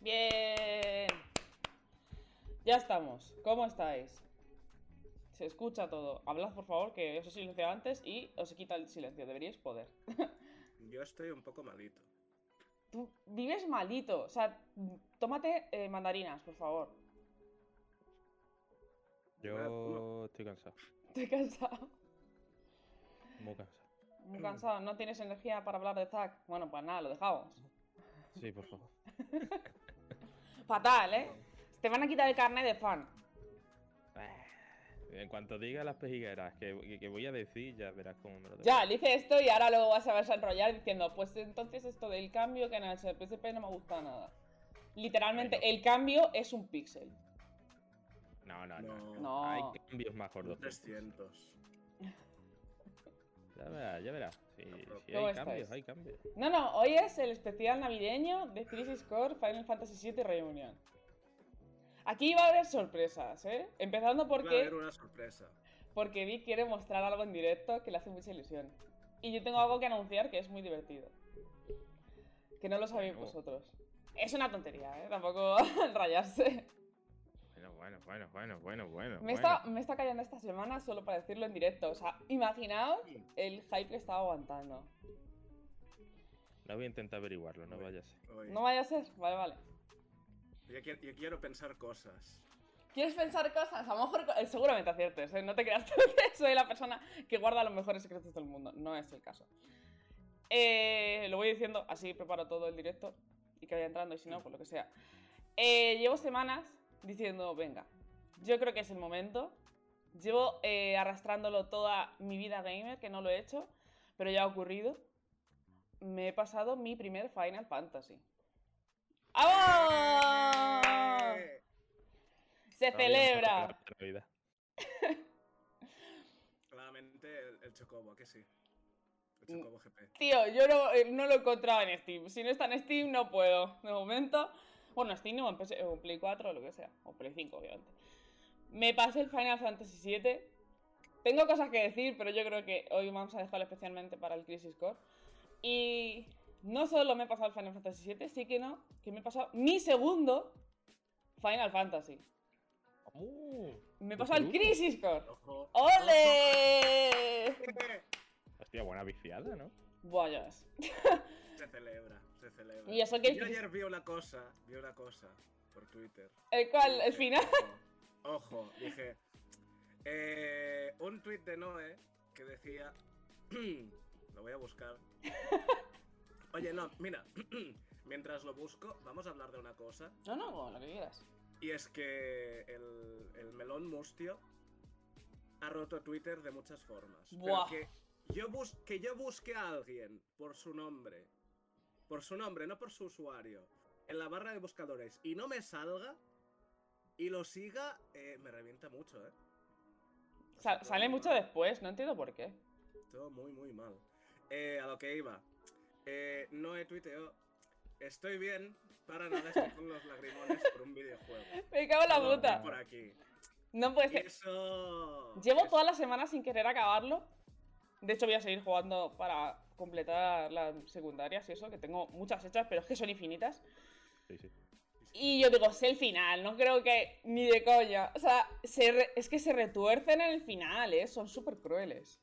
Ya estamos. ¿Cómo estáis? Se escucha todo. Hablad, por favor, que os he silenciado antes y os he quitado el silencio. Deberíais poder. Yo estoy un poco malito. Tú vives malito. O sea, tómate eh, mandarinas, por favor. Yo estoy cansado. Estoy cansado. Muy cansado. Muy cansado. ¿No tienes energía para hablar de Zack? Bueno, pues nada, lo dejamos. Sí, por favor. Fatal, ¿eh? Te van a quitar el carnet de fan. En cuanto diga las pejigueras que, que- que voy a decir, ya verás cómo me lo Ya, le hice esto y ahora luego vas a verse enrollar diciendo, pues entonces esto del cambio que en el PSP no me gusta nada. Literalmente, el cambio es un píxel. No, no, no. No. No. Hay cambios más gordos. 300. Ya verás, ya verás. Sí, sí ¿Cómo hay estáis? cambios, hay cambios. No, no, hoy es el especial navideño de Crisis Core Final Fantasy VII Reunion. Aquí va a haber sorpresas, ¿eh? Empezando Va a porque, haber una sorpresa. porque Vic quiere mostrar algo en directo que le hace mucha ilusión. Y yo tengo algo que anunciar que es muy divertido. Que no lo sabéis vosotros. Es una tontería, ¿eh? Tampoco rayarse. Bueno, bueno, bueno, bueno, bueno. Me bueno. está, me está callando esta semana solo para decirlo en directo. O sea, imaginaos el hype que estaba aguantando. No voy a intentar averiguarlo, no vaya a ser. No vaya a ser. Vale, vale. yo, quiero, yo quiero pensar cosas. ¿Quieres pensar cosas? A lo mejor eh, seguramente aciertes, ¿eh? No te creas que soy la persona que guarda los mejores secretos del mundo. No es el caso. Eh, lo voy diciendo, así preparo todo el directo y que vaya entrando, y si no, pues lo que sea. Eh, llevo semanas diciendo, venga, yo creo que es el momento. Llevo eh, arrastrándolo toda mi vida gamer, que no lo he hecho, pero ya ha ocurrido. Me he pasado mi primer Final Fantasy. ¡Vamos! Se Todavía celebra. Claramente el, el Chocobo, ¿a que sí? El. Chocobo GP. Tío, yo no, eh, no lo he encontrado en Steam. Si no está en Steam, no puedo. De momento. Bueno, Steam no, en, PS o en Play 4 o lo que sea. O Play 5, obviamente. Me pasé el Final Fantasy VII. Tengo cosas que decir, pero yo creo que hoy vamos a dejarlo especialmente para el Crisis Core. Y no solo me he pasado el Final Fantasy VII, sí que no, que me he pasado mi segundo Final Fantasy. Uh, Me he pasado el. Crisis Core. ¡Ojo! ¡Ole! Hostia, buena viciada, ¿no? Buah, ya ves. Se celebra, se celebra. Y eso que- Yo ayer vi una cosa, vi una cosa por Twitter. ¿El cual? ¿El final? Ojo, ojo, dije. eh, un tweet de Noé que decía. lo voy a buscar. Oye, no, mira. mientras lo busco, vamos a hablar de una cosa. No, no, lo que quieras. Y es que el, el melón mustio ha roto Twitter de muchas formas. Buah. Pero que yo, bus que yo busque a alguien por su nombre, por su nombre, no por su usuario, en la barra de buscadores y no me salga y lo siga, eh, me revienta mucho, ¿eh? O sea, Sa- todo sale mucho mal. después, no entiendo por qué. Todo muy, muy mal. Eh, a lo que iba. Eh, no he tuiteado. Estoy bien, para nada estoy con los lagrimones por un videojuego. Me cago en la puta. Por aquí. No puede ser. eso. Llevo toda la semana sin querer acabarlo. De hecho, voy a seguir jugando para completar las secundarias y eso, que tengo muchas hechas, pero es que son infinitas. Sí, sí. Y yo digo, sé el final, no creo que ni de coña. O sea, se re- es que se retuercen en el final, ¿eh? Son súper crueles.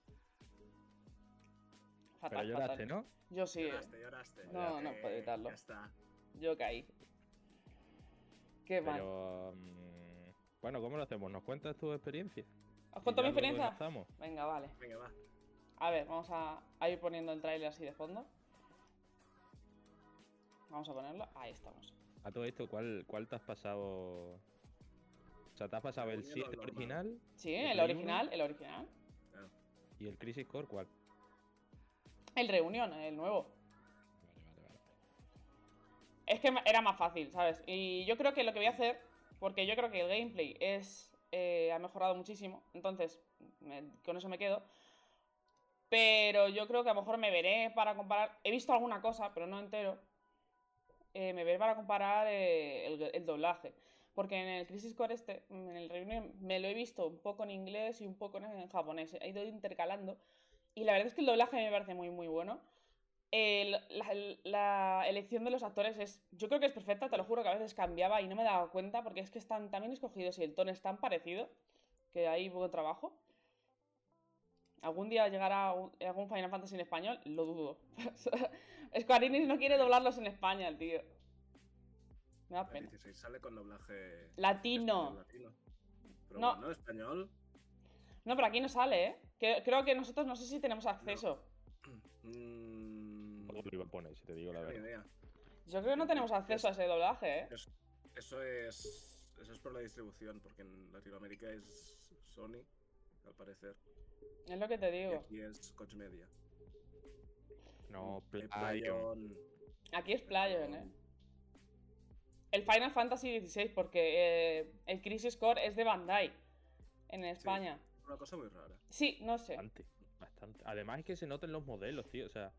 Pero Fatal, lloraste, fatal. ¿no? Yo sí, Lloraste, lloraste. No, no puedo evitarlo. Ya está. yo caí. Qué mal. Pero. mm, bueno, ¿cómo lo hacemos? ¿Nos cuentas tu experiencia? ¿Os cuento mi experiencia? Venga, vale. Venga, va. A ver, vamos a, a ir poniendo el tráiler así de fondo. Vamos a ponerlo. Ahí estamos. A todo esto, ¿cuál, cuál te has pasado? O sea, ¿te has pasado el Reunión 7 normal. original Sí, ¿El original, el original. Ah, y el Crisis Core cuál? El Reunión, el nuevo. Vale, vale, vale. Es que era más fácil, ¿sabes? Y yo creo que lo que voy a hacer, porque yo creo que el gameplay es eh, ha mejorado muchísimo, entonces me- con eso me quedo. Pero yo creo que a lo mejor me veré para comparar. He visto alguna cosa, pero no entero. Eh, me veré para comparar eh, el, el doblaje. Porque en el Crisis Core este, en el Reunion, me lo he visto un poco en inglés y un poco en japonés. He ido intercalando. Y la verdad es que el doblaje me parece muy, muy bueno. la, la elección de los actores es. Yo creo que es perfecta, te lo juro que a veces cambiaba y no me daba cuenta porque es que están tan bien escogidos y el tono es tan parecido que hay buen trabajo. ¿Algún día llegará algún Final Fantasy en español? Lo dudo. Square Enix no quiere doblarlos en España, el tío. Me da pena. 16 sale con doblaje Latino. latino. Pero No. bueno, español. No, pero aquí no sale, ¿eh? Que- creo que nosotros no sé si tenemos acceso. mm, Todo lo iba a poner, si te digo la ni verdad. idea. Yo creo que no tenemos acceso a ese doblaje, ¿eh? Eso es. Eso es por la distribución, porque en Latinoamérica es Sony, al parecer. Es lo que te Y digo. aquí es Coach Media. No, Eh, Playon. Playon, Aquí es Playon, ¿eh? El Final Fantasy XVI, porque eh, el Crisis Core es de Bandai en España. Una cosa muy rara. Sí, no sé. Bastante, bastante. Además es que se notan los modelos, tío. O sea,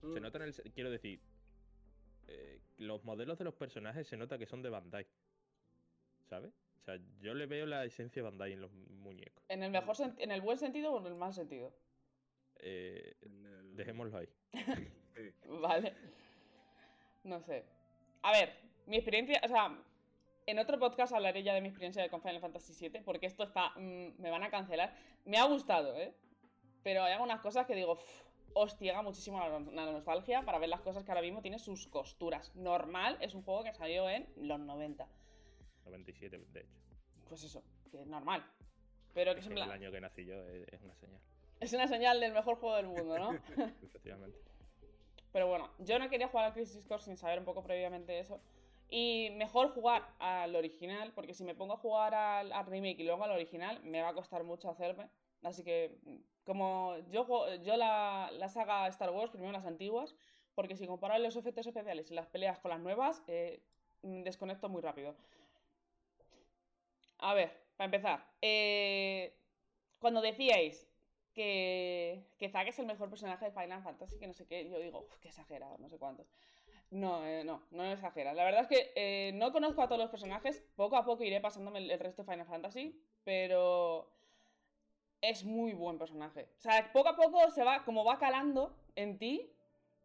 se Mm, nota en el. se- Quiero decir. eh, los modelos de los personajes se nota que son de Bandai. ¿Sabes? O sea, yo le veo la esencia de Bandai en los muñecos. ¿En el mejor sen- en el buen sentido o en el mal sentido? Eh, el- dejémoslo ahí. Sí. Vale. No sé. A ver, mi experiencia, o sea, en otro podcast hablaré ya de mi experiencia con Final Fantasy VII, porque esto está, mm, me van a cancelar. Me ha gustado, ¿eh? Pero hay algunas cosas que digo, "Uf, hostiega muchísimo la, la nostalgia para ver las cosas que ahora mismo tiene sus costuras. Normal, es un juego que salió en los 90. 97, de hecho. Pues eso, que es normal. Pero que es, en que el plan- año que nací yo es, una señal. es una señal del mejor juego del mundo, ¿no? Efectivamente. Pero bueno, yo no quería jugar al Crisis Core sin saber un poco previamente eso. Y mejor jugar al original, porque si me pongo a jugar al, al remake y luego al original, me va a costar mucho hacerme. Así que, como yo, juego- yo la, la saga Star Wars, primero las antiguas, porque si comparo los efectos especiales y las peleas con las nuevas, eh, desconecto muy rápido. A ver, para empezar, eh, cuando decíais que, que Zack es el mejor personaje de Final Fantasy, que no sé qué, yo digo, "Uf, qué exagerado, no sé cuántos. No, eh, no, no exagera. La verdad es que eh, no conozco a todos los personajes, poco a poco iré pasándome el, resto de Final Fantasy, pero es muy buen personaje. O sea, poco a poco se va, como va calando en ti,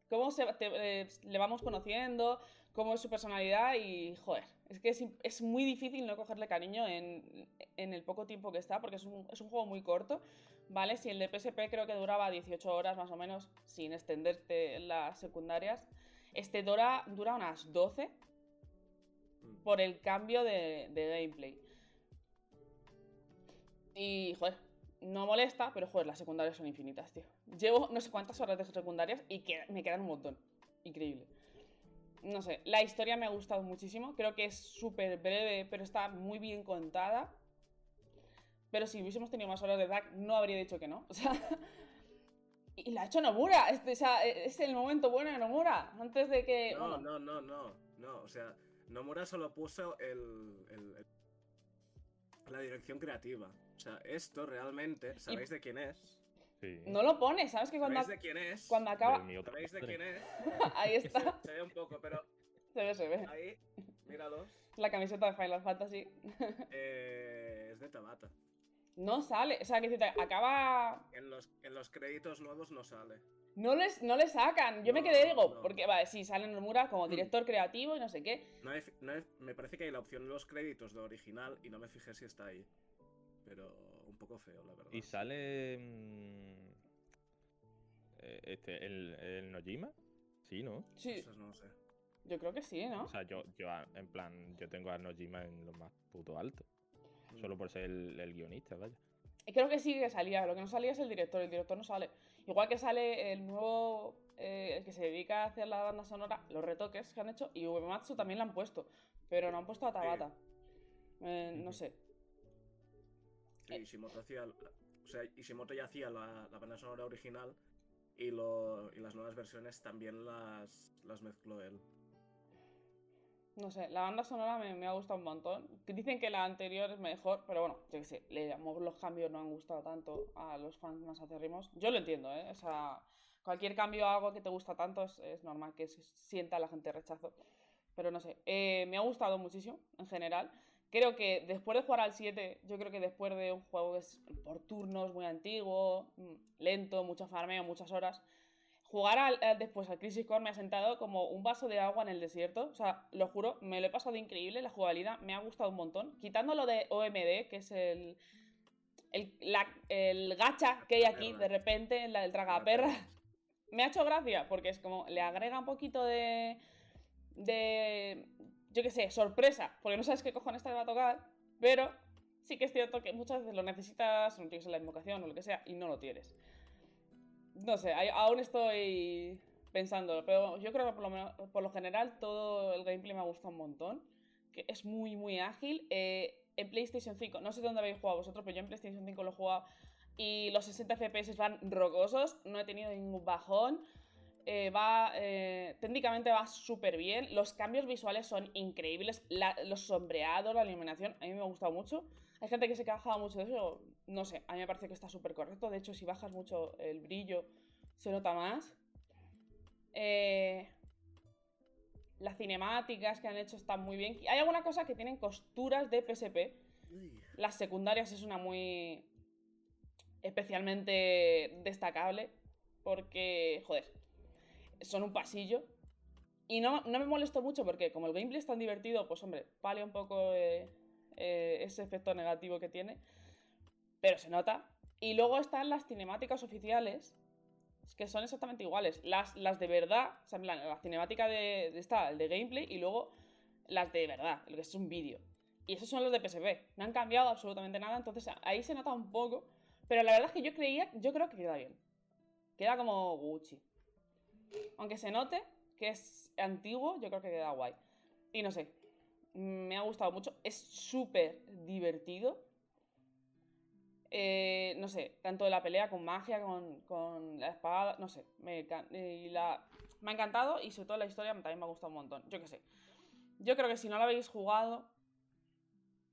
cómo se, te- eh, le vamos conociendo, cómo es su personalidad y, joder, es que es, muy difícil no cogerle cariño en, en el poco tiempo que está, porque es un, es un juego muy corto, ¿vale? Si el de PSP creo que duraba 18 horas más o menos, sin extenderte en las secundarias, este dura, dura unas 12 Mm. por el cambio de, de gameplay. Y, joder, no molesta, pero joder, las secundarias son infinitas, tío. Llevo no sé cuántas horas de secundarias y que- me quedan un montón. Increíble. No sé, la historia me ha gustado muchísimo. Creo que es súper breve, pero está muy bien contada. Pero si hubiésemos tenido más horas de DAC, no habría dicho que no. O sea. Y la ha hecho Nomura. Este, o sea, es el momento bueno de Nomura. Antes de que. No, bueno, no, no, no, no. O sea, Nomura solo puso el, el- el- la dirección creativa. O sea, esto realmente, ¿sabéis de quién es? Sí. no lo pone, ¿sabes? Que cuando, ¿Sabéis de quién es? cuando acaba. mi otra ¿Sabéis de quién es? Ahí está. Se ve un poco, pero Se ve, se ve. ahí, míralos. La camiseta de Final Fantasy. Eh, es de Tabata. No sale. O sea, que acaba. En los, en los créditos nuevos no sale. No les, no le sacan. Yo me quedé, digo, no. porque, vale, sí, sale Nomura como Mm. director creativo y no sé qué. No no he- me parece que hay la opción de los créditos de original y no me fijé si está ahí. Pero poco feo, la verdad. Y sale. mm, eh, este, el, el Nojima. Sí, ¿no? Sí, Eso no lo sé. yo creo que sí, ¿no? O sea, yo, yo, a- en plan, yo tengo a Nojima en lo más puto alto. Solo por ser el, el guionista, vaya. Creo que sí que salía. Lo que no salía es el director. El director no sale. Igual que sale el nuevo. eh, el que se dedica a hacer la banda sonora, los retoques que han hecho. Y Uematsu también la han puesto. Pero no han puesto a Tabata. Eh, no sé. Sí, Ishimoto hacía. O sea, Ishimoto ya hacía la, la banda sonora original y, lo, y las nuevas versiones también las, las mezcló él. No sé, la banda sonora me, me ha gustado un montón. Dicen que la anterior es mejor, pero bueno, yo qué sé, le, los cambios no han gustado tanto a los fans más acérrimos. Yo lo entiendo, ¿eh? O sea, cualquier cambio a algo que te gusta tanto es, es normal que sienta la gente rechazo. Pero no sé, eh, me ha gustado muchísimo en general. Creo que después de jugar al 7, yo creo que después de un juego que es por turnos, muy antiguo, mm, lento, mucho farmeo, muchas horas, jugar al- al- después al Crisis Core me ha sentado como un vaso de agua en el desierto. O sea, lo juro, me lo he pasado increíble. La jugabilidad me ha gustado un montón. Quitando lo de OMD, que es el. El, la- el gacha que hay aquí de repente, la del tragaperras. Me ha hecho gracia, porque es como. Le agrega un poquito de. De. Yo qué sé, sorpresa. Porque no sabes qué cojones te va a tocar. Pero sí que es cierto que muchas veces lo necesitas, no tienes la invocación o lo que sea, y no lo tienes. No sé, aún estoy pensándolo, pero yo creo que por lo, menos- por lo general todo el gameplay me ha gustado un montón. Que es muy, muy ágil. Eh, en PlayStation 5, no sé dónde habéis jugado vosotros, pero yo en PlayStation 5 lo he jugado y los 60 FPS van rocosos, no he tenido ningún bajón. Eh, va, eh, técnicamente va súper bien. Los cambios visuales son increíbles. Los sombreados, la iluminación, a mí me ha gustado mucho. Hay gente que se quejaba mucho de eso. No sé, a mí me parece que está súper correcto. De hecho, si bajas mucho el brillo, se nota más. Eh, las cinemáticas que han hecho están muy bien. Hay alguna cosa que tienen costuras de PSP. Las secundarias es una muy especialmente destacable porque, joder, son un pasillo. Y no, no me molesto mucho porque como el gameplay es tan divertido, pues hombre, palia un poco eh, eh, ese efecto negativo que tiene. Pero se nota. Y luego están las cinemáticas oficiales, que son exactamente iguales. Las, las de verdad, o sea, en plan, la cinemática de, de esta, el de gameplay, y luego las de verdad, lo que es un vídeo. Y esos son los de PSP. No han cambiado absolutamente nada, entonces ahí se nota un poco. Pero la verdad es que yo creía, yo creo que queda bien. Queda como Gucci. Aunque se note que es antiguo, yo creo que queda guay. Y no sé, me ha gustado mucho. Es súper divertido. Eh, no sé, tanto la pelea con magia, con, la espada, no sé. La, me ha encantado y sobre todo la historia también me ha gustado un montón. Yo qué sé. Yo creo que si no lo habéis jugado,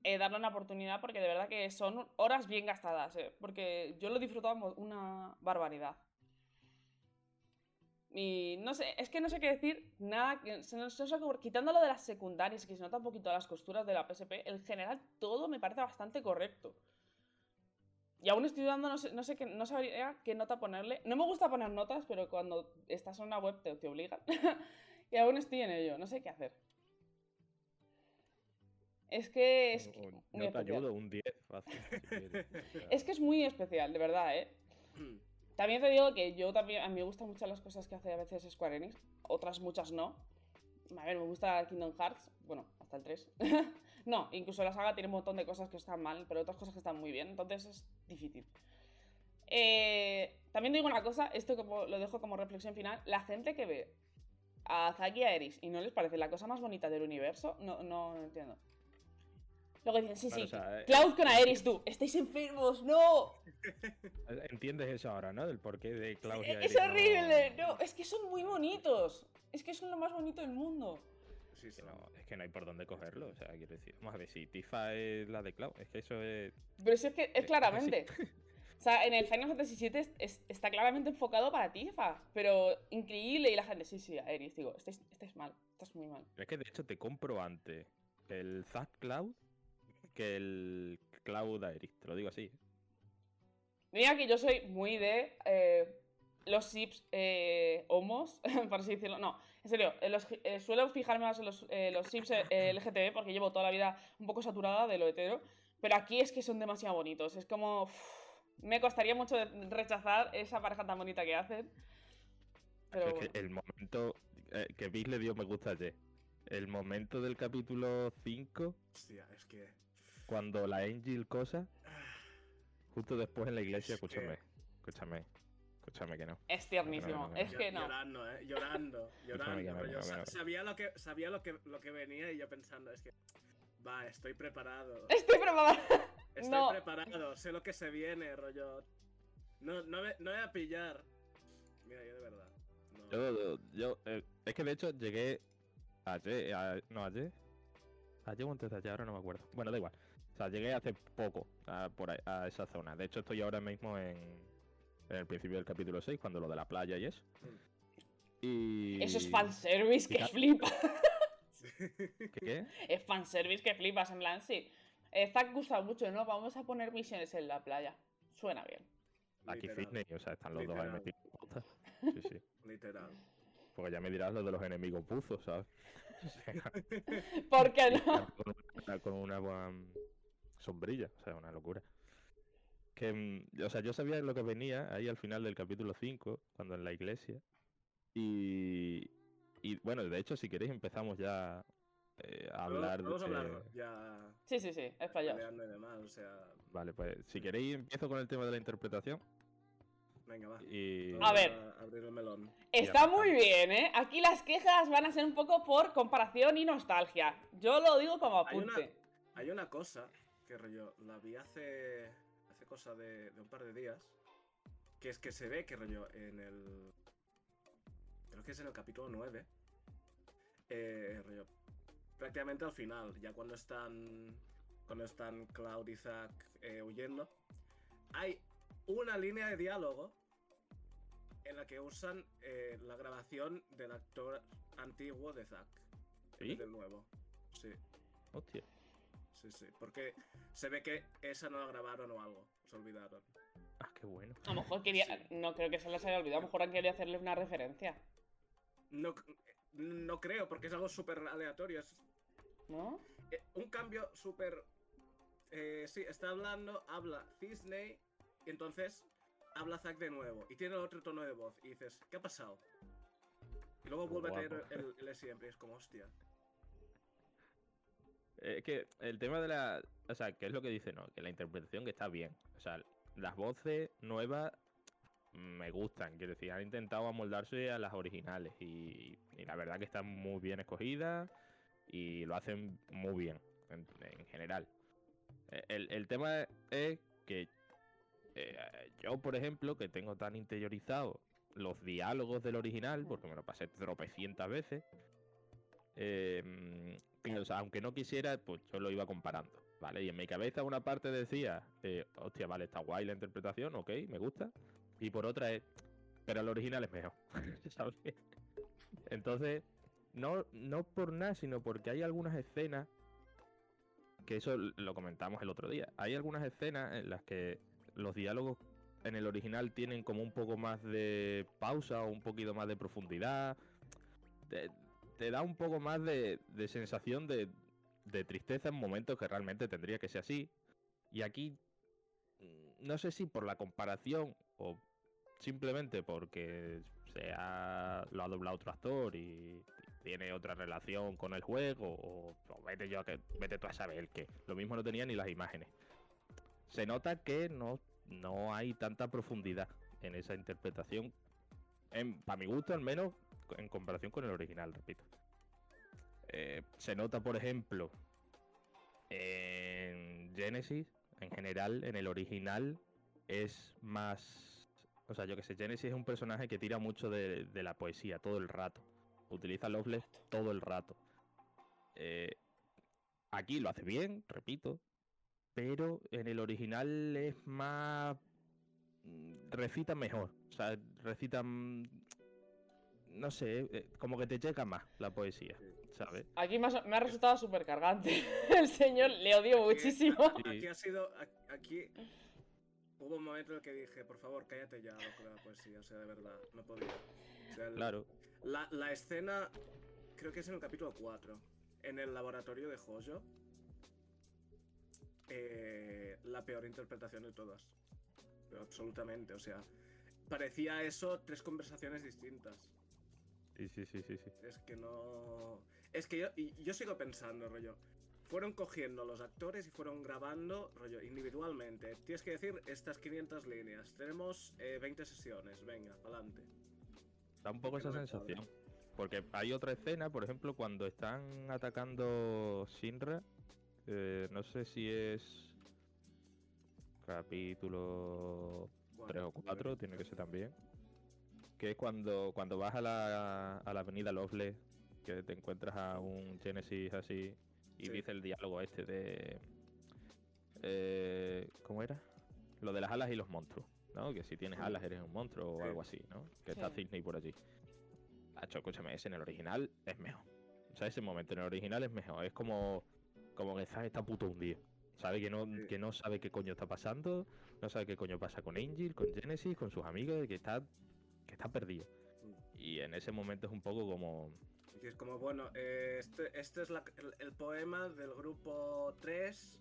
eh, darle una oportunidad porque de verdad que son horas bien gastadas. eh, porque yo lo he una barbaridad. Y no sé, es que no sé qué decir, nada, que- se nos- se nos ocurre- quitándolo de las secundarias, que se nota un poquito las costuras de la PSP, en general todo me parece bastante correcto. Y aún estoy dudando, no sé, no sé qué, no sabría qué nota ponerle. No me gusta poner notas, pero cuando estás en una web te, te obligan. y aún estoy en ello, no sé qué hacer. Es que es, no te especial. ayudo, un 10 fácil. si quieres. O sea, es que es muy especial, de verdad, ¿eh? También te digo que yo también, a mí me gustan mucho las cosas que hace a veces Square Enix, otras muchas no. A ver, me gusta Kingdom Hearts, bueno, hasta el 3. no, incluso la saga tiene un montón de cosas que están mal, pero otras cosas que están muy bien, entonces es difícil. Eh, también digo una cosa, esto como, lo dejo como reflexión final, la gente que ve a Zack y a Eris y no les parece la cosa más bonita del universo, no, no, no entiendo. Luego dicen, sí, Claro, sí, o sea, eh, Cloud con Aeris, tú, estáis enfermos, no. Entiendes eso ahora, ¿no? Del porqué de Claudia. Eh, Es horrible, no, es que son muy bonitos. Es que son lo más bonito del mundo. Sí, Es que, son. no, es que no hay por dónde cogerlo, o sea, quiero decir. Vamos a ver, si Tifa es la de Cloud, es que eso es. Pero si es que Eh, es claramente. O sea, en el Final Fantasy VII es- es- está claramente enfocado para Tifa. Pero increíble. Y la gente, sí, sí, Aeris, digo, estáis, estáis mal. Estás muy mal. Es que de hecho te compro antes el Zack Cloud que el Cloud Aerith, te lo digo así. Mira que yo soy muy de eh, los sips eh, homos, por así decirlo. No, en serio, eh, los- eh, suelo fijarme más en los, eh, los sips eh, LGTB porque llevo toda la vida un poco saturada de lo hetero. Pero aquí es que son demasiado bonitos. Es como. me costaría mucho rechazar esa pareja tan bonita que hacen. Pero es bueno. que el momento eh, que Vic le dio me gusta ayer. El momento del capítulo 5, Hostia, es que. Cuando la Angel cosa, justo después en la iglesia, Es que- escúchame, escúchame, escúchame que no. Es tiernísimo. no, no, no. Es que no. Llorando, ¿eh? Llorando, llorando. que no, rollo, que no, sa- que no. Sabía, lo que, sabía lo, que, lo que venía y yo pensando, es que. Va, estoy preparado. Estoy preparada. Estoy no. preparado, sé lo que se viene, rollo. No, no, me, no voy a pillar. Mira, yo de verdad. No. Yo, yo, eh, es que de hecho llegué ayer, a- no ayer, ayer o antes de ayer, ahora no me acuerdo. Bueno, da igual. O sea, llegué hace poco a, por ahí- a esa zona. De hecho, estoy ahora mismo en, en el principio del capítulo 6, cuando lo de la playa y eso. Y... Eso es fanservice que Pica- flipa. ¿Qué, qué? Es fanservice que flipas, en plan, sí. Eh, Zack gusta mucho, ¿no? Vamos a poner misiones en la playa. Suena bien. Aquí Literal. Disney, o sea, están los dos ahí Literal. metidos. Sí, sí. literal. Porque ya me dirás lo de los enemigos buzos, ¿sabes? ¿Por qué no? con una, con una buena sombrilla, o sea, una locura. Que, mm, o sea, yo sabía lo que venía ahí al final del capítulo 5, cuando en la iglesia. Y, y bueno, de hecho, si queréis empezamos ya eh, a hablar Vamos de... hablarlo, ya Sí, sí, sí, es demás, o sea, Vale, pues si queréis empiezo con el tema de la interpretación. venga, va. Y... A ver. abrir el melón. Está muy bien, ¿eh? Aquí las quejas van a ser un poco por comparación y nostalgia. Yo lo digo como Hay una- apunte. Hay una cosa que rollo, la vi hace, hace cosa de, de un par de días, que es que se ve que rollo en el... Creo que es en el capítulo 9. eh, rollo, prácticamente al final, ya cuando están cuando están Cloud y Zack eh, huyendo, hay una línea de diálogo en la que usan eh, la grabación del actor antiguo de Zack. ¿Sí? del nuevo. Sí. Hostia. Sí, sí, porque se ve que esa no la grabaron o algo, se olvidaron. Ah, qué bueno. A lo mejor quería. Sí. No creo que se les haya olvidado. A lo mejor han querido hacerle una referencia. No, c- no creo, porque es algo súper aleatorio. Es ¿No? eh, un cambio súper... eh, sí, está hablando, habla Disney, y entonces habla Zack de nuevo, y tiene otro tono de voz, y dices, ¿qué ha pasado? Y luego vuelve a tener el, el siempre, y es como, hostia. Es que el tema de la. O sea, ¿qué es lo que dice? No, que la interpretación que está bien. O sea, las voces nuevas me gustan. Quiero decir, han intentado amoldarse a las originales. Y, y la verdad que están muy bien escogidas. Y lo hacen muy bien, en, en general. Eh, El, el tema es que eh, yo, por ejemplo, que tengo tan interiorizado los diálogos del original, porque me lo pasé tropecientas veces, eh, que, o sea, aunque no quisiera, pues yo lo iba comparando, ¿vale? Y en mi cabeza una parte decía, eh, hostia, vale, está guay la interpretación, ok, me gusta. Y por otra es, pero el original es mejor, ¿sabes? Entonces, no, no por nada, sino porque hay algunas escenas, que eso lo comentamos el otro día, hay algunas escenas en las que los diálogos en el original tienen como un poco más de pausa o un poquito más de profundidad. Te, te da un poco más de, sensación de, tristeza en momentos que realmente tendría que ser así. Y aquí, mm, no sé si por la comparación o simplemente porque se ha, lo ha doblado otro actor y tiene otra relación con el juego o, vete yo que vete tú a saber que lo mismo no tenía ni las imágenes se nota que no, no hay tanta profundidad en esa interpretación para mi gusto al menos en comparación con el original repito. Eh, se nota por ejemplo en Genesis en general en el original es más o sea yo que sé Genesis es un personaje que tira mucho de, la poesía todo el rato. Utiliza Loveless todo el rato. Eh, aquí lo hace bien repito pero en el original es más mm, recita mejor. O sea recita mm, no sé eh, como que te llega más la poesía sabes Aquí me ha, me ha resultado súper cargante. El señor le odio muchísimo. Aquí ha sido. Aquí. Hubo un momento en el que dije, por favor, cállate ya, de la poesía. O sea, de verdad, no podía. O sea, el- claro La, la escena, creo que es en el capítulo 4, en el laboratorio de Jojo. eh, la peor interpretación de todas. Pero absolutamente, o sea, parecía eso tres conversaciones distintas. Sí sí sí sí sí Es que no. Es que yo, y yo sigo pensando, rollo. Fueron cogiendo los actores y fueron grabando, rollo, individualmente. Tienes que decir estas 500 líneas. Tenemos eh, 20 sesiones, venga, adelante. Da un poco esa sensación. Porque hay otra escena, por ejemplo, cuando están atacando Shinra. eh, no sé si es. Capítulo 3 o 4, tiene que ser también. Que es cuando, cuando vas a la, a la avenida Loveless, que te encuentras a un Genesis así y Sí. dice el diálogo este de. eh, ¿Cómo era? Lo de las alas y los monstruos, ¿no? Que si tienes Sí. alas eres un monstruo o Sí. algo así, ¿no? Que está Sí. Disney por allí. Hacho, escúchame, ese en el original es mejor. O sea, ese momento en el original es mejor. Es como, como que Zack está puto hundido. Sabe que no, Sí. que no sabe qué coño está pasando, no sabe qué coño pasa con Angel, con Genesis, con sus amigos, que está que está perdido. Y en ese momento es un poco como. Y es como, bueno, eh, este, este es la- el, el poema del grupo 3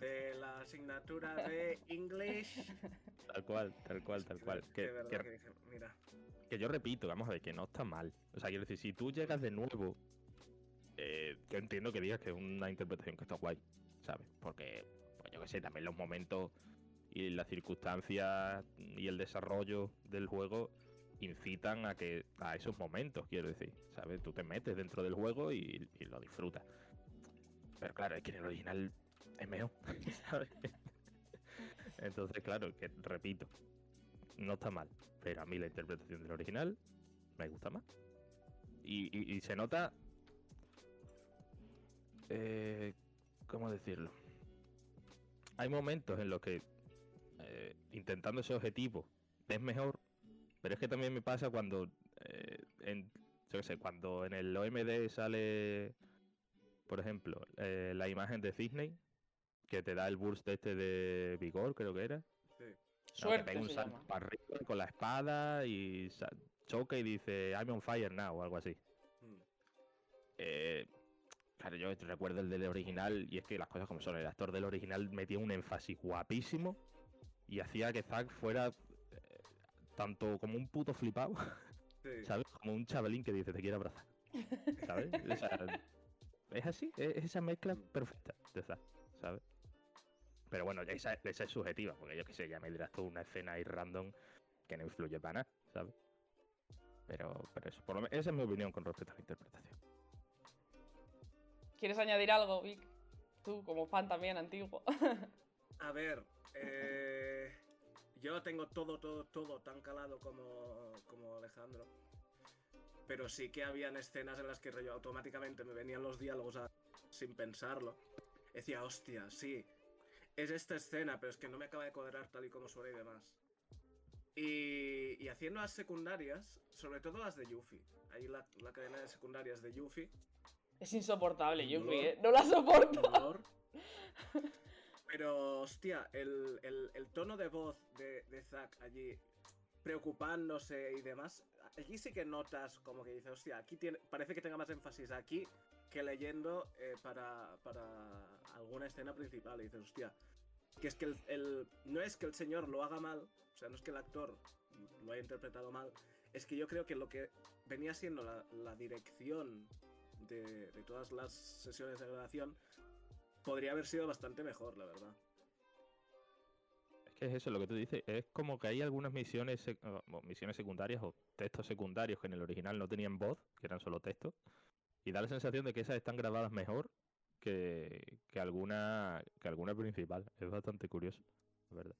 de la asignatura de English. Tal cual, tal cual, tal cual. Que, verdad que- que dije, mira, que yo repito, vamos a ver, que no está mal. O sea, quiero decir, si tú llegas de nuevo, eh, yo entiendo que digas que es una interpretación que está guay, ¿sabes? Porque, pues yo qué sé, también los momentos y las circunstancias y el desarrollo del juego incitan a que a esos momentos, quiero decir, ¿sabes? Tú te metes dentro del juego y, lo disfrutas. Pero claro, es que en el original es mejor, ¿sabes? Entonces, claro, que repito, no está mal, pero a mí la interpretación del original me gusta más. Y, y- y se nota. eh, ¿Cómo decirlo? Hay momentos en los que eh, intentando ese objetivo es mejor, pero es que también me pasa cuando. eh, en, yo qué sé, cuando en el OMD sale, por ejemplo, eh, la imagen de Disney, que te da el burst este de vigor, creo que era. sí. No, que Suerte pega un se salto llama. para arriba con la espada y choca y dice I'm on fire now o algo así. Mm. Eh, claro, yo recuerdo el del original y es que las cosas como son. El actor del original metía un énfasis guapísimo y hacía que Zack fuera tanto como un puto flipado, Sí. ¿sabes? Como un chavalín que dice te quiero abrazar. ¿Sabes? O sea, es así, es es esa mezcla perfecta ¿sabes? Pero bueno, esa, esa es subjetiva, porque yo que sé, ya me dirás tú una escena ahí random que no influye para nada, ¿sabes? Pero, pero eso, por lo menos, esa es mi opinión con respecto a la interpretación. ¿Quieres añadir algo, Vic? Tú, como fan también antiguo. A ver, eh, yo tengo todo, todo, todo tan calado como, como Alejandro. Pero sí que habían escenas en las que rollo, automáticamente me venían los diálogos a- sin pensarlo. Decía, hostia, sí, es esta escena, pero es que no me acaba de cuadrar tal y como suena y demás. Y, y haciendo las secundarias, sobre todo las de Yuffie. Ahí la, la cadena de secundarias de Yuffie. Es insoportable, Yuffie. ¿eh? No la soporto. dolor. Pero, hostia, el, el- tono de voz de, Zack allí, preocupándose y demás, allí sí que notas como que dice, hostia, aquí tiene, parece que tenga más énfasis aquí que leyendo eh, para, para alguna escena principal. Y dices, hostia, que es que el, el- no es que el señor lo haga mal, o sea, no es que el actor lo haya interpretado mal, es que yo creo que lo que venía siendo la, la dirección de, de todas las sesiones de grabación podría haber sido bastante mejor, la verdad. Es que es eso lo que tú dices. Es como que hay algunas misiones, o misiones secundarias o textos secundarios que en el original no tenían voz, que eran solo textos. Y da la sensación de que esas están grabadas mejor que, que alguna que alguna principal. Es bastante curioso, la verdad.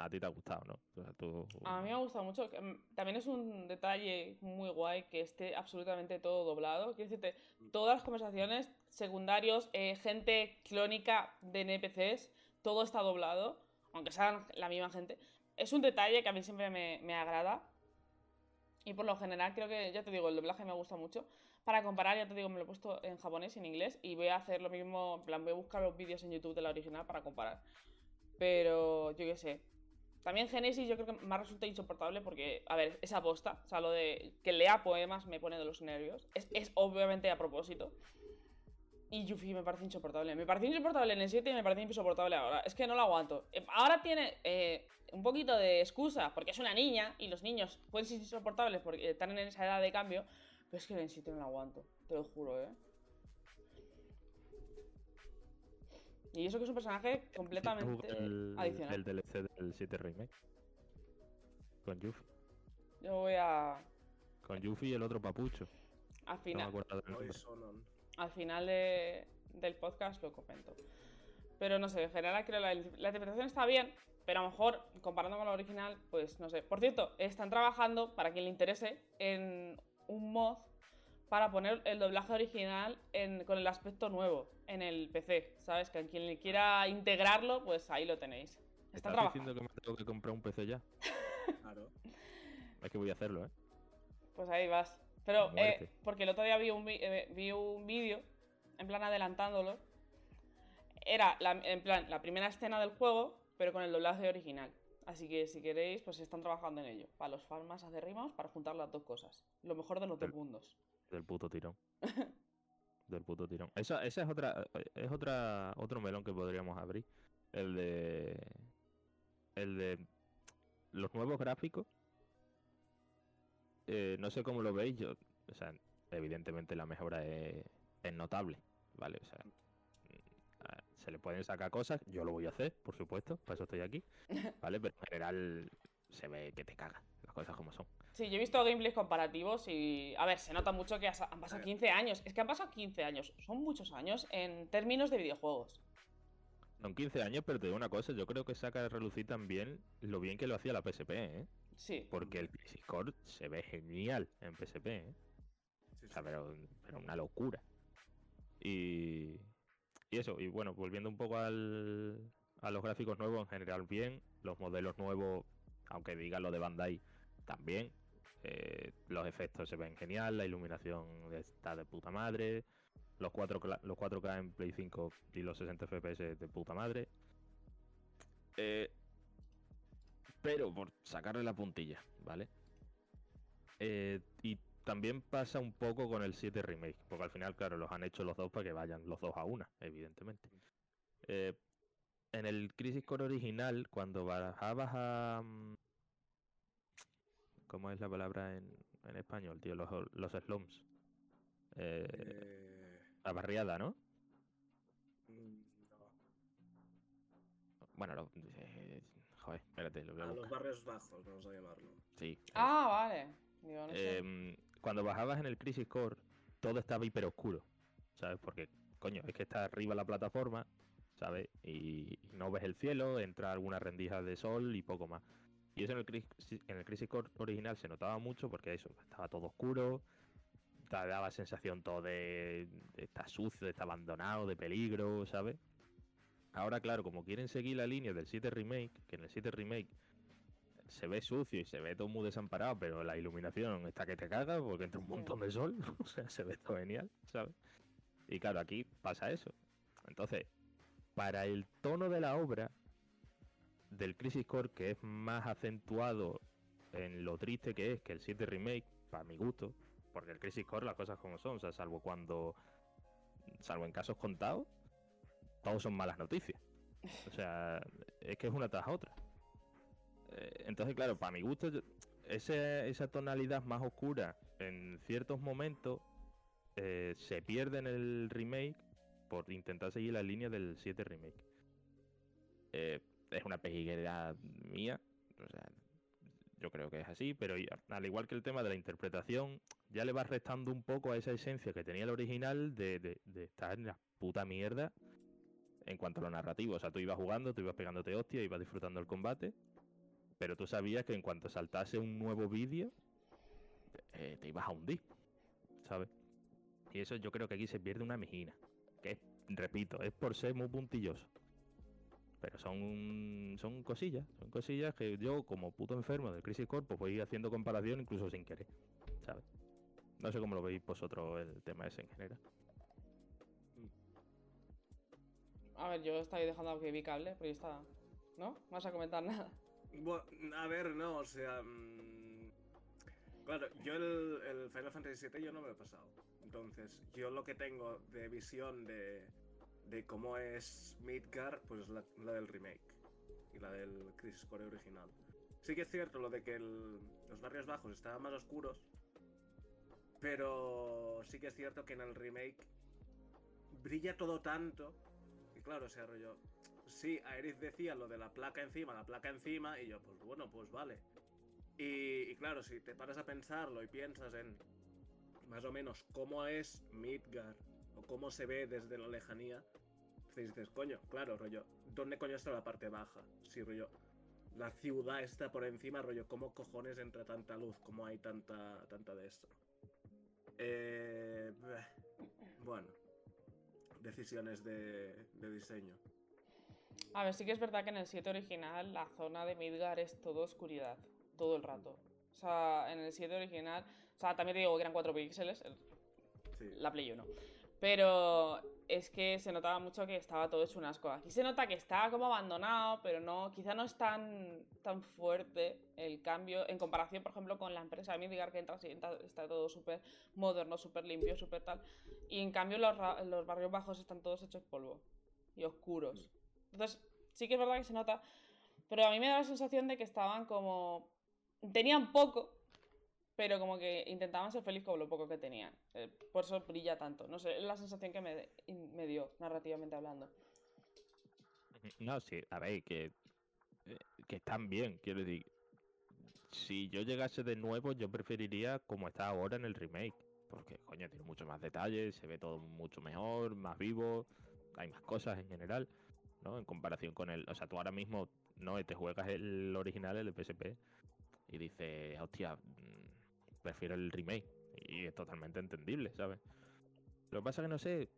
A ti te ha gustado, ¿no? O sea, tú- A mí me ha gustado mucho. mm, También es un detalle muy guay que esté absolutamente todo doblado. Quiero decirte, todas las conversaciones, secundarios, eh, gente clónica de NPCs, todo está doblado, aunque sean la misma gente. Es un detalle que a mí siempre me, me agrada. Y por lo general creo que, ya te digo, el doblaje me gusta mucho. Para comparar, ya te digo, me lo he puesto en japonés y en inglés y voy a hacer lo mismo, en plan, voy a buscar los vídeos en YouTube de la original para comparar. Pero yo qué sé. También Genesis yo creo que más resulta insoportable porque, a ver, es aposta. O sea, lo de que lea poemas me pone de los nervios. Es, es obviamente a propósito. Y Yuffie me parece insoportable. Me pareció insoportable en el 7 y me parece insoportable ahora. Es que no lo aguanto. Eh, Ahora tiene eh, un poquito de excusa porque es una niña y los niños pueden ser insoportables porque están en esa edad de cambio. Pero es que en el 7 no lo aguanto. Te lo juro, ¿eh? Y eso que es un personaje ¿Sí tú completamente el, adicional. el DLC del 7 Remake. Con Yuffie. Yo voy a. Con Yuffie y el otro papucho. Al No me final, acuerdo del al final de- del podcast lo comento. Pero no sé, en general creo que la, la interpretación está bien, pero a lo mejor comparando con la original, pues no sé. Por cierto, están trabajando, para quien le interese, en un mod para poner el doblaje original en- con el aspecto nuevo en el PC, ¿sabes? Que a quien le quiera integrarlo, pues ahí lo tenéis. Están ¿Estás trabajando. diciendo que me tengo que comprar un PC ya? Claro. Es que voy a hacerlo, ¿eh? Pues ahí vas. Pero, eh, porque el otro día vi un, vi- eh, vi un vídeo, en plan adelantándolo. Era, la, en plan, la primera escena del juego, pero con el doblaje original. Así que si queréis, pues están trabajando en ello. Para los fans más acérrimos, para juntar las dos cosas. Lo mejor de los dos mundos. Del puto tirón. Del puto tirón. Esa, esa es otra, es otra, otro melón que podríamos abrir. El de. El de los nuevos gráficos. Eh, no sé cómo lo veis, yo. O sea, evidentemente la mejora es, es notable, ¿vale? O sea, mm, se le pueden sacar cosas, yo lo voy a hacer, por supuesto, para eso estoy aquí, ¿vale? Pero en general se ve que te caga, cosas como son. Sí, yo he visto gameplays comparativos y. A ver, se nota mucho que han pasado 15 años. Es que han pasado 15 años. Son muchos años en términos de videojuegos. Son 15 años, pero te digo una cosa, yo creo que saca de relucir también lo bien que lo hacía la PSP, ¿eh? Sí. Porque el Crisis Core se ve genial en PSP, ¿eh? Sí, O sea, pero, pero una locura. Y, y eso, y bueno, volviendo un poco al, a los gráficos nuevos en general bien, los modelos nuevos, aunque diga lo de Bandai, también. eh, los efectos se ven genial, la iluminación está de puta madre, los 4 los 4K en Play 5 y los 60 FPS de puta madre. Eh, pero por sacarle la puntilla, ¿vale? Eh, y también pasa un poco con el 7 Remake, porque al final, claro, los han hecho los dos para que vayan los dos a una, evidentemente. Eh, en el Crisis Core original, cuando bajabas a... ¿Cómo es la palabra en, en español, tío? Los, los slums. Eh, Eh, la barriada, ¿no? no. Bueno, lo- eh, joder, espérate, lo voy a A los barrios bajos, vamos a llamarlo. Sí. Ah, vale. Digo, no sé. Em, cuando bajabas en el Crisis Core, todo estaba hiper oscuro, ¿sabes? Porque, coño, es que está arriba la plataforma, ¿sabes? Y no ves el cielo, entra alguna rendija de sol y poco más. Y eso en el, en el Crisis Core original se notaba mucho porque eso, estaba todo oscuro, te daba sensación todo de, de estar sucio, de estar abandonado, de peligro, ¿sabes? Ahora, claro, como quieren seguir la línea del 7 Remake, que en el 7 Remake se ve sucio y se ve todo muy desamparado, pero la iluminación está que te caga porque entra un montón de sol, o sea, se ve todo genial, ¿sabes? Y claro, aquí pasa eso. Entonces, para el tono de la obra del Crisis Core, que es más acentuado en lo triste que es que el 7 Remake, para mi gusto, porque el Crisis Core las cosas como son, o sea, salvo cuando, salvo en casos contados, todos son malas noticias. O sea, es que es una tras otra. Eh, Entonces, claro, para mi gusto, ese- esa tonalidad más oscura en ciertos momentos eh, se pierde en el remake por intentar seguir la línea del 7 remake. Eh, es una pejiguera mía, o sea, yo creo que es así, pero al igual que el tema de la interpretación, ya le va restando un poco a esa esencia que tenía el original de, de- de estar en la puta mierda en cuanto a lo narrativo. O sea, tú ibas jugando, tú ibas pegándote hostia, ibas disfrutando el combate, pero tú sabías que en cuanto saltase un nuevo vídeo, eh, te ibas a hundir, ¿sabes? Y eso yo creo que aquí se pierde una mijina, que repito, es por ser muy puntilloso. Pero son, son cosillas, son cosillas que yo como puto enfermo del Crisis Core pues voy haciendo comparación incluso sin querer, ¿sabes? No sé cómo lo veis vosotros el tema ese en general. A ver, yo estoy dejando que vi cable, pero ya está. ¿No? ¿No vas a comentar nada? Bueno, a ver, no, o sea. mm, Claro, yo el, el Final Fantasy VII yo no me lo he pasado. Entonces, yo lo que tengo de visión de, de cómo es Midgar, pues es la, la del remake y la del Crisis Core original. Sí que es cierto lo de que los barrios bajos estaban más oscuros, pero sí que es cierto que en el remake brilla todo tanto. Y claro, o sea, rollo. Sí, Aerith decía lo de la placa encima, la placa encima, y yo, pues bueno, pues vale. Y, y claro, si te paras a pensarlo y piensas en más o menos cómo es Midgar o cómo se ve desde la lejanía, te dices, coño, claro, rollo, ¿dónde coño está la parte baja? Sí, rollo, la ciudad está por encima, rollo, ¿cómo cojones entra tanta luz? ¿Cómo hay tanta, tanta de esto? Eh, bueno, decisiones de, de diseño. A ver, sí que es verdad que en el 7 original la zona de Midgar es todo oscuridad, todo el rato. O sea, en el 7 original, o sea, también te digo que eran 4 píxeles, el- Sí. la Play 1. Pero es que se notaba mucho que estaba todo hecho un asco. Aquí se nota que está como abandonado, pero no, quizá no es tan, tan fuerte el cambio en comparación, por ejemplo, con la empresa de Midgar que entra y está todo súper moderno, súper limpio, súper tal. Y en cambio los, los barrios bajos están todos hechos polvo y oscuros. Entonces, sí que es verdad que se nota, pero a mí me da la sensación de que estaban como... Tenían poco, pero como que intentaban ser felices con lo poco que tenían. Eh, por eso brilla tanto. No sé, es la sensación que me, me dio, narrativamente hablando. No, sí, a ver, que, eh, que están bien, quiero decir. Si yo llegase de nuevo, yo preferiría como está ahora en el remake. Porque, coño, tiene mucho más detalles, se ve todo mucho mejor, más vivo, hay más cosas en general, ¿no? En comparación con el. O sea, tú ahora mismo, no, te juegas el original, el PSP, y dices, hostia, prefiero el remake. Y es totalmente entendible, ¿sabes? Lo que pasa que no sé,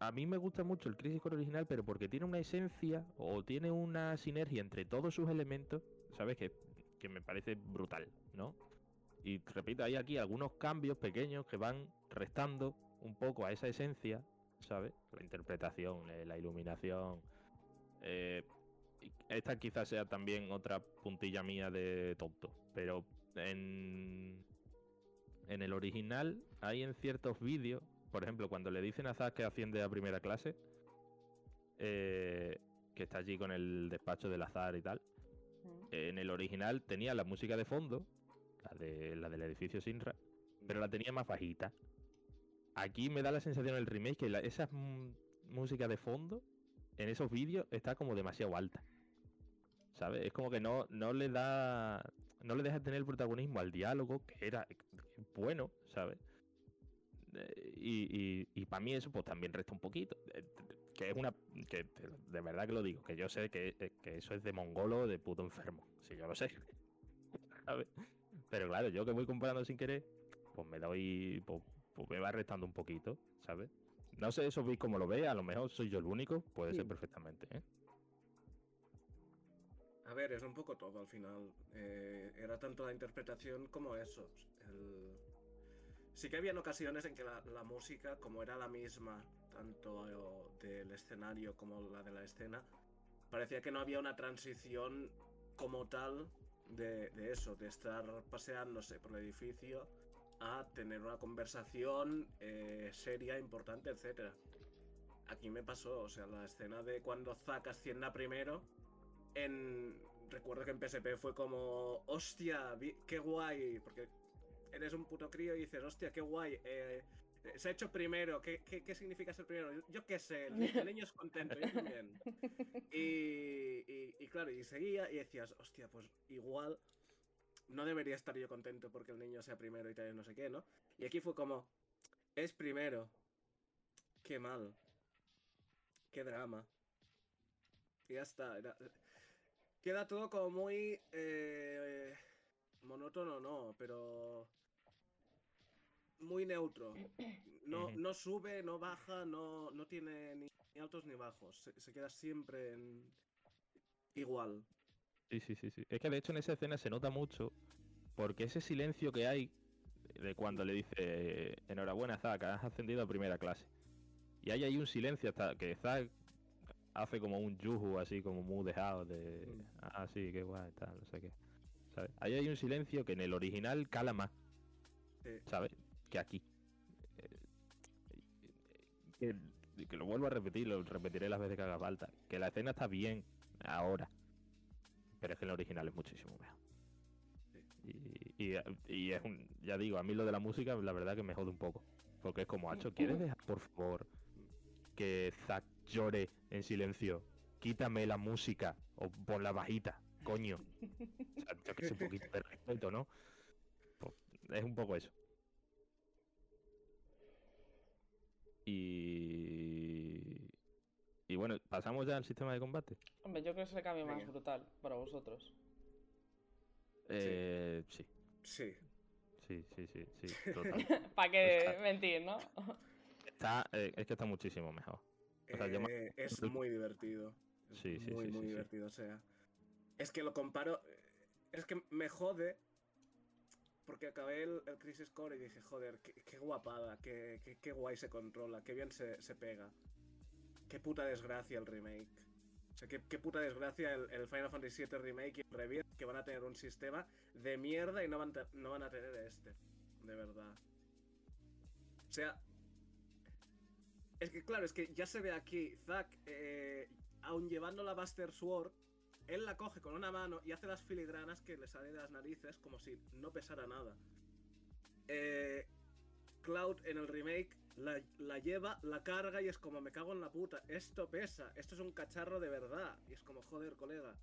a mí me gusta mucho el Crisis Core original, pero porque tiene una esencia o tiene una sinergia entre todos sus elementos, ¿sabes? Que, que me parece brutal, ¿no? Y repito, hay aquí algunos cambios pequeños que van restando un poco a esa esencia, ¿sabes? La interpretación, eh, la iluminación. Eh, esta quizás sea también otra puntilla mía de tonto, pero en en el original hay en ciertos vídeos, por ejemplo, cuando le dicen a Zack que asciende a primera clase, eh, que está allí con el despacho del azar y tal, en el original tenía la música de fondo, la, de, la del edificio Sinra, pero la tenía más bajita. Aquí me da la sensación en el remake que esa música de fondo en esos vídeos está como demasiado alta. ¿Sabes? Es como que no, no le da. No le deja tener el protagonismo al diálogo, que era bueno, ¿sabes? Eh, y, y, para mí eso pues también resta un poquito. Eh, que es una... que de verdad que lo digo, que yo sé que, eh, que eso es de mongolo, de puto enfermo. Si yo lo sé. ¿sabes? Pero claro, yo que voy comparando sin querer, pues me doy... Pues, pues me va restando un poquito, ¿sabes? No sé eso veis como lo ve, a lo mejor soy yo el único, puede ser perfectamente, ¿eh? A ver, es un poco todo al final. era tanto la interpretación como eso. Sí que habían ocasiones en que la, música, como era la misma, tanto del escenario como la de la escena, parecía que no había una transición como tal de, eso, de estar paseándose por el edificio a tener una conversación eh, seria, importante, etc. Aquí me pasó, o sea, la escena de cuando Zack ascienda primero, en... recuerdo que en PSP fue como, hostia, qué guay, porque eres un puto crío y dices, hostia, qué guay, eh, se ha hecho primero, ¿qué, qué, significa ser primero? Yo, qué sé, el, niño es contento, yo también. Y, y, claro, y seguía y decías, hostia, pues igual no debería estar yo contento porque el niño sea primero y tal, no sé qué, ¿no? Y aquí fue como, es primero, qué mal, qué drama. Y ya está. Queda todo como muy... Eh, monótono no, pero muy neutro. No, no sube, no baja, no, no tiene ni, altos ni bajos. Se, queda siempre en... igual. Sí, sí, sí, sí. Es que de hecho en esa escena se nota mucho porque ese silencio que hay de cuando le dice enhorabuena Zack, has ascendido a primera clase. Y hay ahí un silencio hasta que Zack hace como un yuju así como muy dejado de mm. ah sí, qué guay, tal, no sé qué. Ahí hay un silencio que en el original cala más. ¿Sabes? Que aquí. Eh, que, lo vuelvo a repetir, lo repetiré las veces que haga falta. Que la escena está bien ahora. Pero es que el original es muchísimo mejor. Y, es un, ya digo, a mí lo de la música, la verdad que me jode un poco. Porque es como, Hacho, ¿quieres dejar, por favor, que Zack llore en silencio? Quítame la música o pon la bajita coño. O sea, yo que sé, un poquito de respeto, ¿no? Pues, es un poco eso. Y... Y bueno, ¿pasamos ya al sistema de combate? Hombre, yo creo que es el cambio más brutal para vosotros. Eh, sí. Sí. Sí, sí, sí, sí. ¿Para qué mentir, no? Está, eh, es que está muchísimo mejor. Eh, Es muy divertido. sí, sí, muy, sí, muy divertido. O sea, es que lo comparo. Es que me jode. porque acabé el, el Crisis Core y dije, joder, qué, qué guapada, qué, qué- qué guay se controla, qué bien se, se pega. Qué puta desgracia el remake. O sea, qué, qué puta desgracia el, el Final Fantasy VII Remake y el Rebirth que van a tener un sistema de mierda y no van, no van a tener este. De verdad. O sea... Es que claro, es que ya se ve aquí, Zack, eh, aun llevando la Buster Sword, él la coge con una mano y hace las filigranas que le salen de las narices como si no pesara nada. Eh, Cloud en el remake la, lleva, la carga y es como me cago en la puta. Esto pesa, esto es un cacharro de verdad. Y es como joder, colega.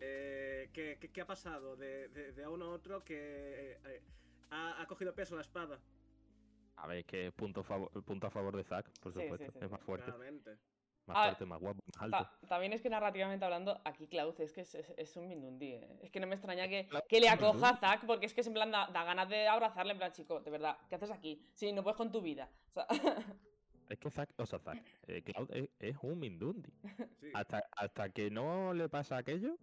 Eh, ¿qué, qué, ha pasado de, de, a uno a otro que eh, ha, ha cogido peso la espada? A ver, que punto, punto a favor de Zack, por Sí, sí, supuesto. sí, es más fuerte, Claramente. más Ah, fuerte, más guapo, más alto. Ta- también es que narrativamente hablando, aquí Klaus es que es, es- es un Mindundi. ¿eh? Es que no me extraña que, que le es acoja a. Zack, porque es que es en plan da, da ganas de abrazarle, en plan, chico, de verdad, ¿qué haces aquí? Sí, no puedes con tu vida. O sea, Es que Zack, o sea, Zack, eh, Cloud es, es un Mindundi. Sí. Hasta, hasta que no le pasa aquello,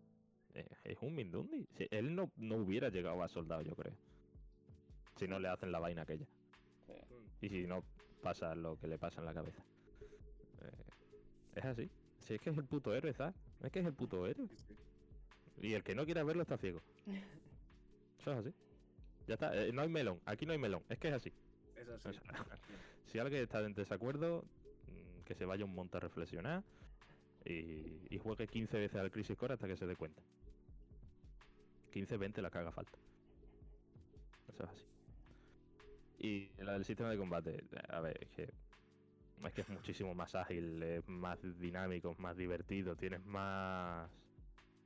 eh, es un Mindundi. Si- él no, no hubiera llegado a soldado, yo creo. Si no le hacen la vaina aquella. Y si no pasa lo que le pasa en la cabeza. Eh, es así. Si es que es el puto héroe, Zack. Es que es el puto héroe. Sí. Y el que no quiera verlo está ciego. Eso es así. Ya está. eh, no hay melón. Aquí no hay melón. Es que es así. Es así. O sea, si alguien está en desacuerdo, mm, que se vaya un monte a reflexionar y, y juegue 15 veces al Crisis Core hasta que se dé cuenta. 15, 20 la que haga falta. Eso es así. Y la del sistema de combate, a ver, es que es que es muchísimo más ágil, es más dinámico, es más divertido, tienes más...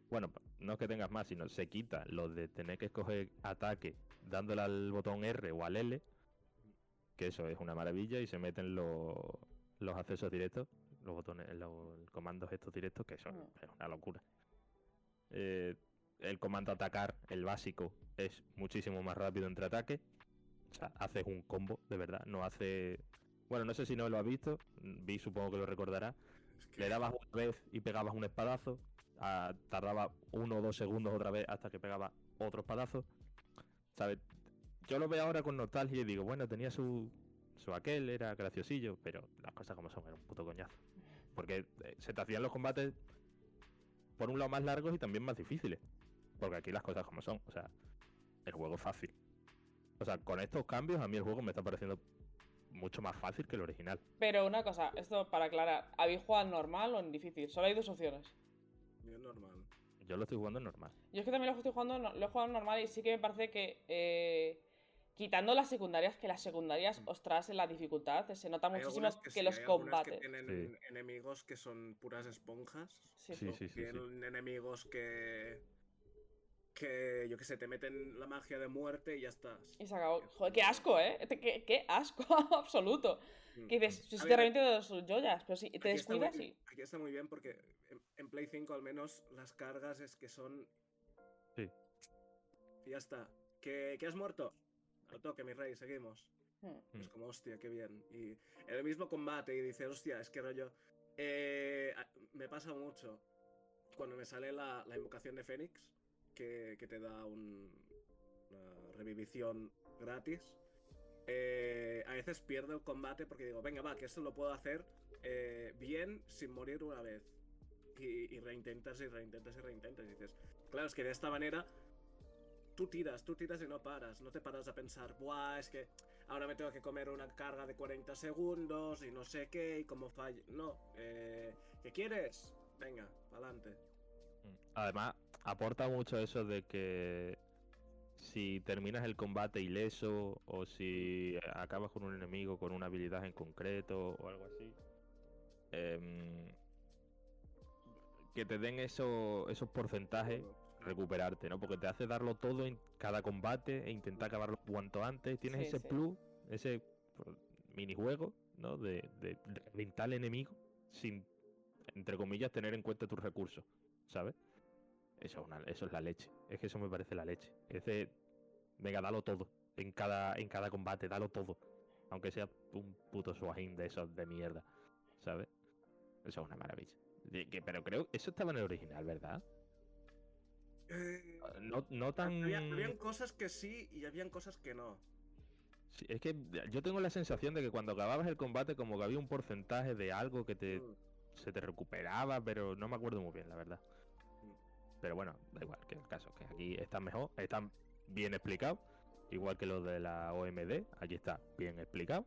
Bueno, no es que tengas más, sino se quita lo de tener que escoger ataque dándole al botón R o al L, que eso es una maravilla, y se meten los, los accesos directos, los botones, los comandos estos directos, que eso Mm. es una locura. Eh, el comando atacar, el básico, es muchísimo más rápido entre ataques. O sea, haces un combo, de verdad. No hace. Bueno, no sé si no lo has visto. Vi, supongo que lo recordará. Es que- Le dabas una vez y pegabas un espadazo. tardaba uno o dos segundos otra vez hasta que pegaba otro espadazo. ¿Sabes? Yo lo veo ahora con nostalgia y digo, bueno, tenía su, su aquel, era graciosillo, pero las cosas como son, era un puto coñazo. Porque eh, se te hacían los combates, por un lado, más largos y también más difíciles. Porque aquí las cosas como son. O sea, el juego es fácil. O sea, con estos cambios a mí el juego me está pareciendo mucho más fácil que el original. Pero una cosa, esto para aclarar, ¿habéis jugado en normal o en difícil? Solo hay dos opciones. Bien normal. Yo lo estoy jugando en normal. Yo es que también lo estoy jugando, lo he jugado en normal y sí que me parece que eh, quitando las secundarias, que las secundarias, ostras, en la dificultad, se nota muchísimo algunas que, sí, los hay combates. Que tienen Sí. enemigos que son puras esponjas. Sí, Sí, sí. sí, sí, sí. Tienen enemigos que. Que yo que sé, te meten la magia de muerte y ya estás. Y se acabó. Joder, qué asco, ¿eh? Te- Qué, qué asco absoluto. Mm. Que dices, si ver, realmente de sus joyas, pero si te aquí está muy descuidas, bien- sí. Aquí está muy bien porque en, en Play 5 al menos las cargas es que son. Sí. Y ya está. ¿Que, que has muerto? Al toque, mi rey, seguimos. Hmm. Es Mm. como, hostia, qué bien. Y en el mismo combate y dices, hostia, es que rollo. eh, me pasa mucho cuando me sale la, la invocación de Fénix, que, te da un- una revivición gratis. eh, a veces pierdo el combate porque digo, venga, va, que esto lo puedo hacer eh, bien sin morir una vez. Y, y reintentas y reintentas y reintentas. Y dices, claro, es que de esta manera tú tiras, tú tiras y no paras. No te paras a pensar, buah, es que ahora me tengo que comer una carga de 40 segundos y no sé qué, y cómo falla. No, eh, ¿qué quieres? Venga, adelante. Mm. Además, aporta mucho eso de que si terminas el combate ileso o si acabas con un enemigo con una habilidad en concreto o algo así, em, que te den eso- esos porcentajes, recuperarte, ¿no? Porque te hace darlo todo en cada combate e intentar acabarlo cuanto antes. Tienes Sí, ese sí. plus, ese minijuego, ¿no? De, de al enemigo sin, entre comillas, tener en cuenta tus recursos, ¿sabes? Eso es, una- eso es la leche. Es que eso me parece la leche. Ese, venga, dalo todo. En cada, en cada combate, dalo todo. Aunque sea un puto swagin de esos de mierda, ¿sabes? Eso es una maravilla. De que- pero creo, eso estaba en el original, ¿verdad? Eh, No, no tan. había- habían cosas que sí y habían cosas que no. Sí, es que yo tengo la sensación de que cuando acababas el combate, como que había un porcentaje de algo que te, Mm. se te recuperaba, pero no me acuerdo muy bien, la verdad. Pero bueno, da igual, que el caso, que aquí está mejor, está bien explicado, igual que lo de la OMD, aquí está bien explicado.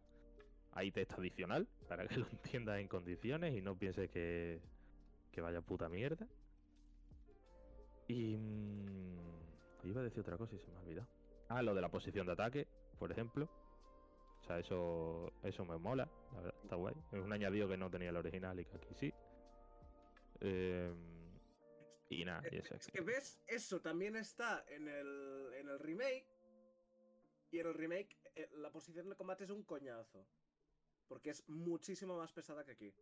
Hay texto adicional para que lo entiendas en condiciones y no pienses que, que vaya puta mierda. Y mm, iba a decir otra cosa y se me ha olvidado. Ah, lo de la posición de ataque, por ejemplo. O sea, eso, eso me mola, la verdad, está guay. Es un añadido que no tenía el original y que aquí sí. Em, y nada, y eso Es que ves, eso también está en el, en el remake. Y en el remake eh, la posición de combate es un coñazo. Porque es muchísimo más pesada que aquí.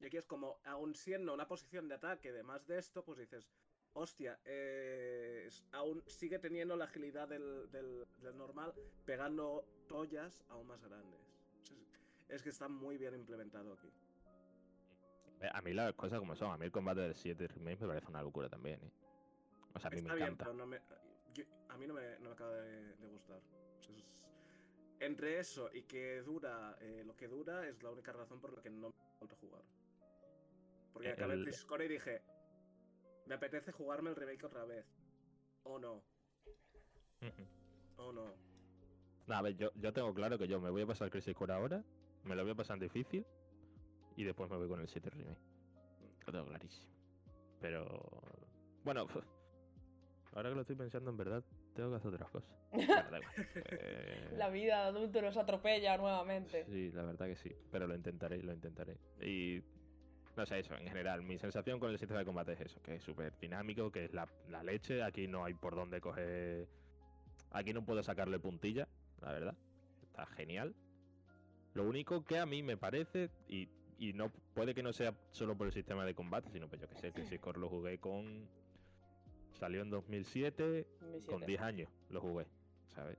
Y aquí es como, aún siendo una posición de ataque de más de esto, pues dices, hostia, eh, aún sigue teniendo la agilidad del, del- del normal, pegando tollas aún más grandes. Es, es que está muy bien implementado aquí. Eh, A mí las cosas como son, a mí el combate del 7 remake me parece una locura también, ¿eh? O sea, a mí Está me bien, encanta. pero no me, yo- a mí no me, no me acaba de, de gustar. O sea, es- entre eso y que dura eh, lo que dura es la única razón por la que no me he vuelto a jugar. Porque Eh, acabé el el- Crisis Core y dije, me apetece jugarme el remake otra vez. O no, o no. No, a ver, yo, yo tengo claro que yo me voy a pasar Crisis Core ahora, me lo voy a pasar en difícil y después me voy con el 7 remake. Lo tengo clarísimo. Pero bueno, ahora que lo estoy pensando en verdad, tengo que hacer otras cosas. Bueno. Eh, La vida de adulto nos atropella nuevamente. Sí, la verdad que sí, pero lo intentaré, lo intentaré. Y no sé, eso, en general, mi sensación con el sistema de combate es eso, que es súper dinámico, que es la, la leche, aquí no hay por dónde coger... Aquí no puedo sacarle puntilla, la verdad. Está genial. Lo único que a mí me parece, y, y no puede que no sea solo por el sistema de combate, sino pues yo que sé, si Core lo jugué con... Salió en 2007, Mi con siete. 10 años lo jugué, ¿sabes?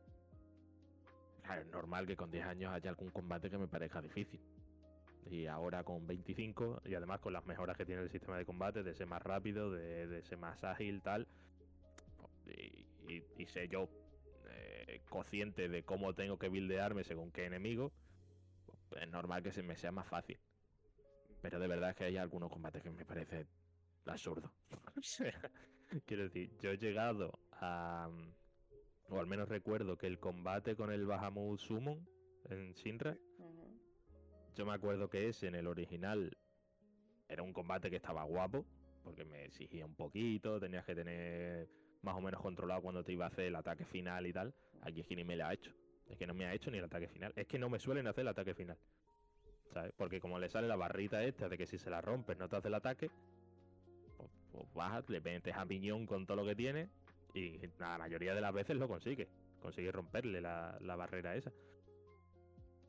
Claro, es normal que con 10 años haya algún combate que me parezca difícil. Y ahora con 25, y además con las mejoras que tiene el sistema de combate, de ser más rápido, de, de ser más ágil, tal, y, y- y sé yo eh, consciente de cómo tengo que buildearme según qué enemigo, pues es normal que se me sea más fácil. Pero de verdad es que hay algunos combates que me parece absurdo. O sea, Quiero decir, yo he llegado a. O al menos recuerdo que el combate con el Bahamut Summon en Sinra, Ujú. yo me acuerdo que ese en el original era un combate que estaba guapo, porque me exigía un poquito, tenías que tener más o menos controlado cuando te iba a hacer el ataque final y tal. Aquí es que ni me lo ha hecho. Es que no me ha hecho ni el ataque final. Es que no me suelen hacer el ataque final. ¿Sabes? Porque como le sale la barrita esta de que si se la rompes no te hace el ataque, pues, pues bajas, le metes a piñón con todo lo que tiene y la mayoría de las veces lo consigue. Consigue romperle la, la barrera esa.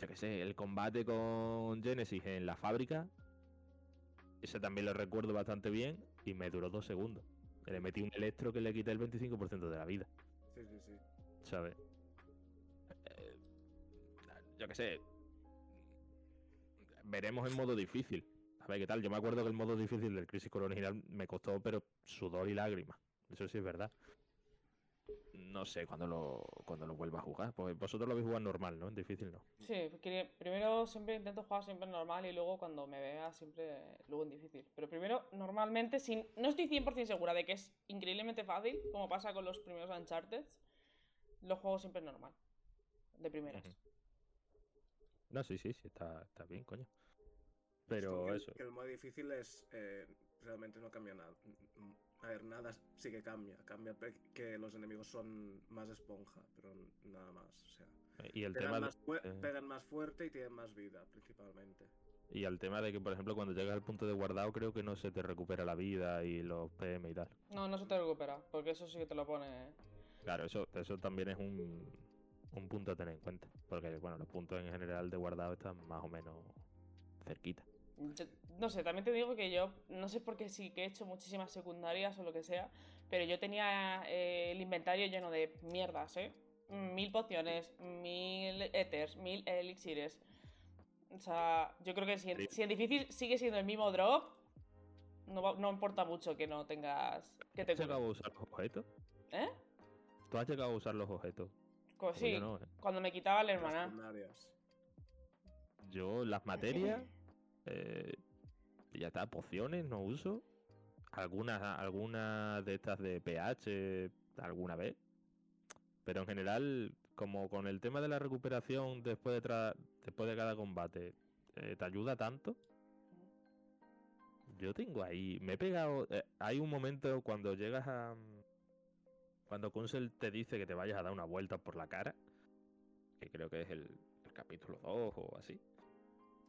Yo qué sé, el combate con Genesis en la fábrica, ese también lo recuerdo bastante bien y me duró dos segundos. Le metí un electro que le quité el 25% de la vida. Sí, sí, sí. ¿sabes? Eh, yo qué sé. Veremos en modo difícil. A ver qué tal. Yo me acuerdo que el modo difícil del Crisis Core original me costó, pero sudor y lágrimas. Eso sí es verdad. No sé cuándo lo, cuando lo vuelva a jugar. Pues vosotros lo habéis jugado normal, ¿no? En difícil no. Sí, porque primero siempre intento jugar siempre normal y luego cuando me vea siempre luego en difícil. Pero primero, normalmente, sin, no estoy 100% segura de que es increíblemente fácil, como pasa con los primeros Uncharted, lo juego siempre normal. De primeras. No, sí, sí, sí, está, está bien, coño. Pero que, el- eso. Que el modo difícil es. eh, realmente no cambia nada. A ver, nada sí que cambia. Cambia que los enemigos son más esponja, pero nada más. O sea, Y el pegan, tema de- más, eh. pegan más fuerte y tienen más vida, principalmente. Y al tema de que, por ejemplo, cuando llegas al punto de guardado, creo que no se te recupera la vida y los PM y tal. No, no se te recupera, porque eso sí que te lo pone. Claro, eso, eso también es un, un punto a tener en cuenta. Porque, bueno, los puntos en general de guardado están más o menos cerquita. No sé, también te digo que yo, no sé por qué sí que he hecho muchísimas secundarias o lo que sea, pero yo tenía eh, el inventario lleno de mierdas, ¿eh? Mil pociones, mil éteres, mil elixires. O sea, yo creo que si en, si en difícil sigue siendo el mismo drop, No, no importa mucho que no tengas. que te ¿Has llegado a usar los objetos? ¿Eh? ¿Tú has llegado a usar los objetos? Pues sí, no, ¿eh? cuando me quitaba la Las hermana. Yo las materias, eh, ya está, pociones no uso. Algunas, algunas de estas de pH alguna vez. Pero en general, como con el tema de la recuperación después de, tra- después de cada combate, eh, te ayuda tanto. Yo tengo ahí, me he pegado, eh, hay un momento cuando llegas a... Cuando Kunsel te dice que te vayas a dar una vuelta por la cara, que creo que es el, el capítulo 2 o así,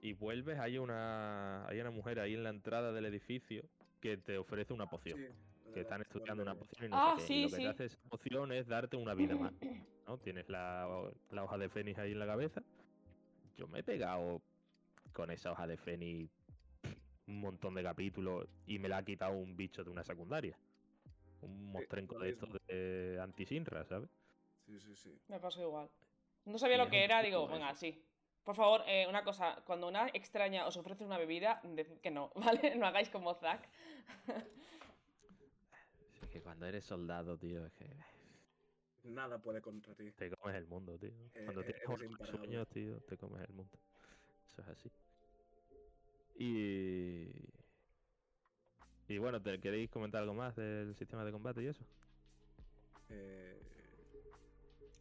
y vuelves, hay una, hay una mujer ahí en la entrada del edificio que te ofrece una poción Sí, que están estudiando una poción y no Ah, sé qué. sí, y lo que sí. te hace esa poción es darte una vida más. ¿no? Tienes la, la hoja de fénix ahí en la cabeza. Yo me he pegado con esa hoja de fénix un montón de capítulos y me la ha quitado un bicho de una secundaria. Un mostrenco lo de estos de anti-Sinra, ¿sabes? Sí, sí, sí. Me pasó igual. No sabía lo que era, digo, venga, sí. Por favor, eh, una cosa, cuando una extraña os ofrece una bebida, decid que no, ¿vale? No hagáis como Zack. Es que cuando eres soldado, tío, es que Nada puede contra ti. te comes el mundo, tío. Cuando Eh, tienes eres buenos imparable. sueños, tío, te comes el mundo. Eso es así. Y... Y bueno, ¿te queréis comentar algo más del sistema de combate y eso? Eh,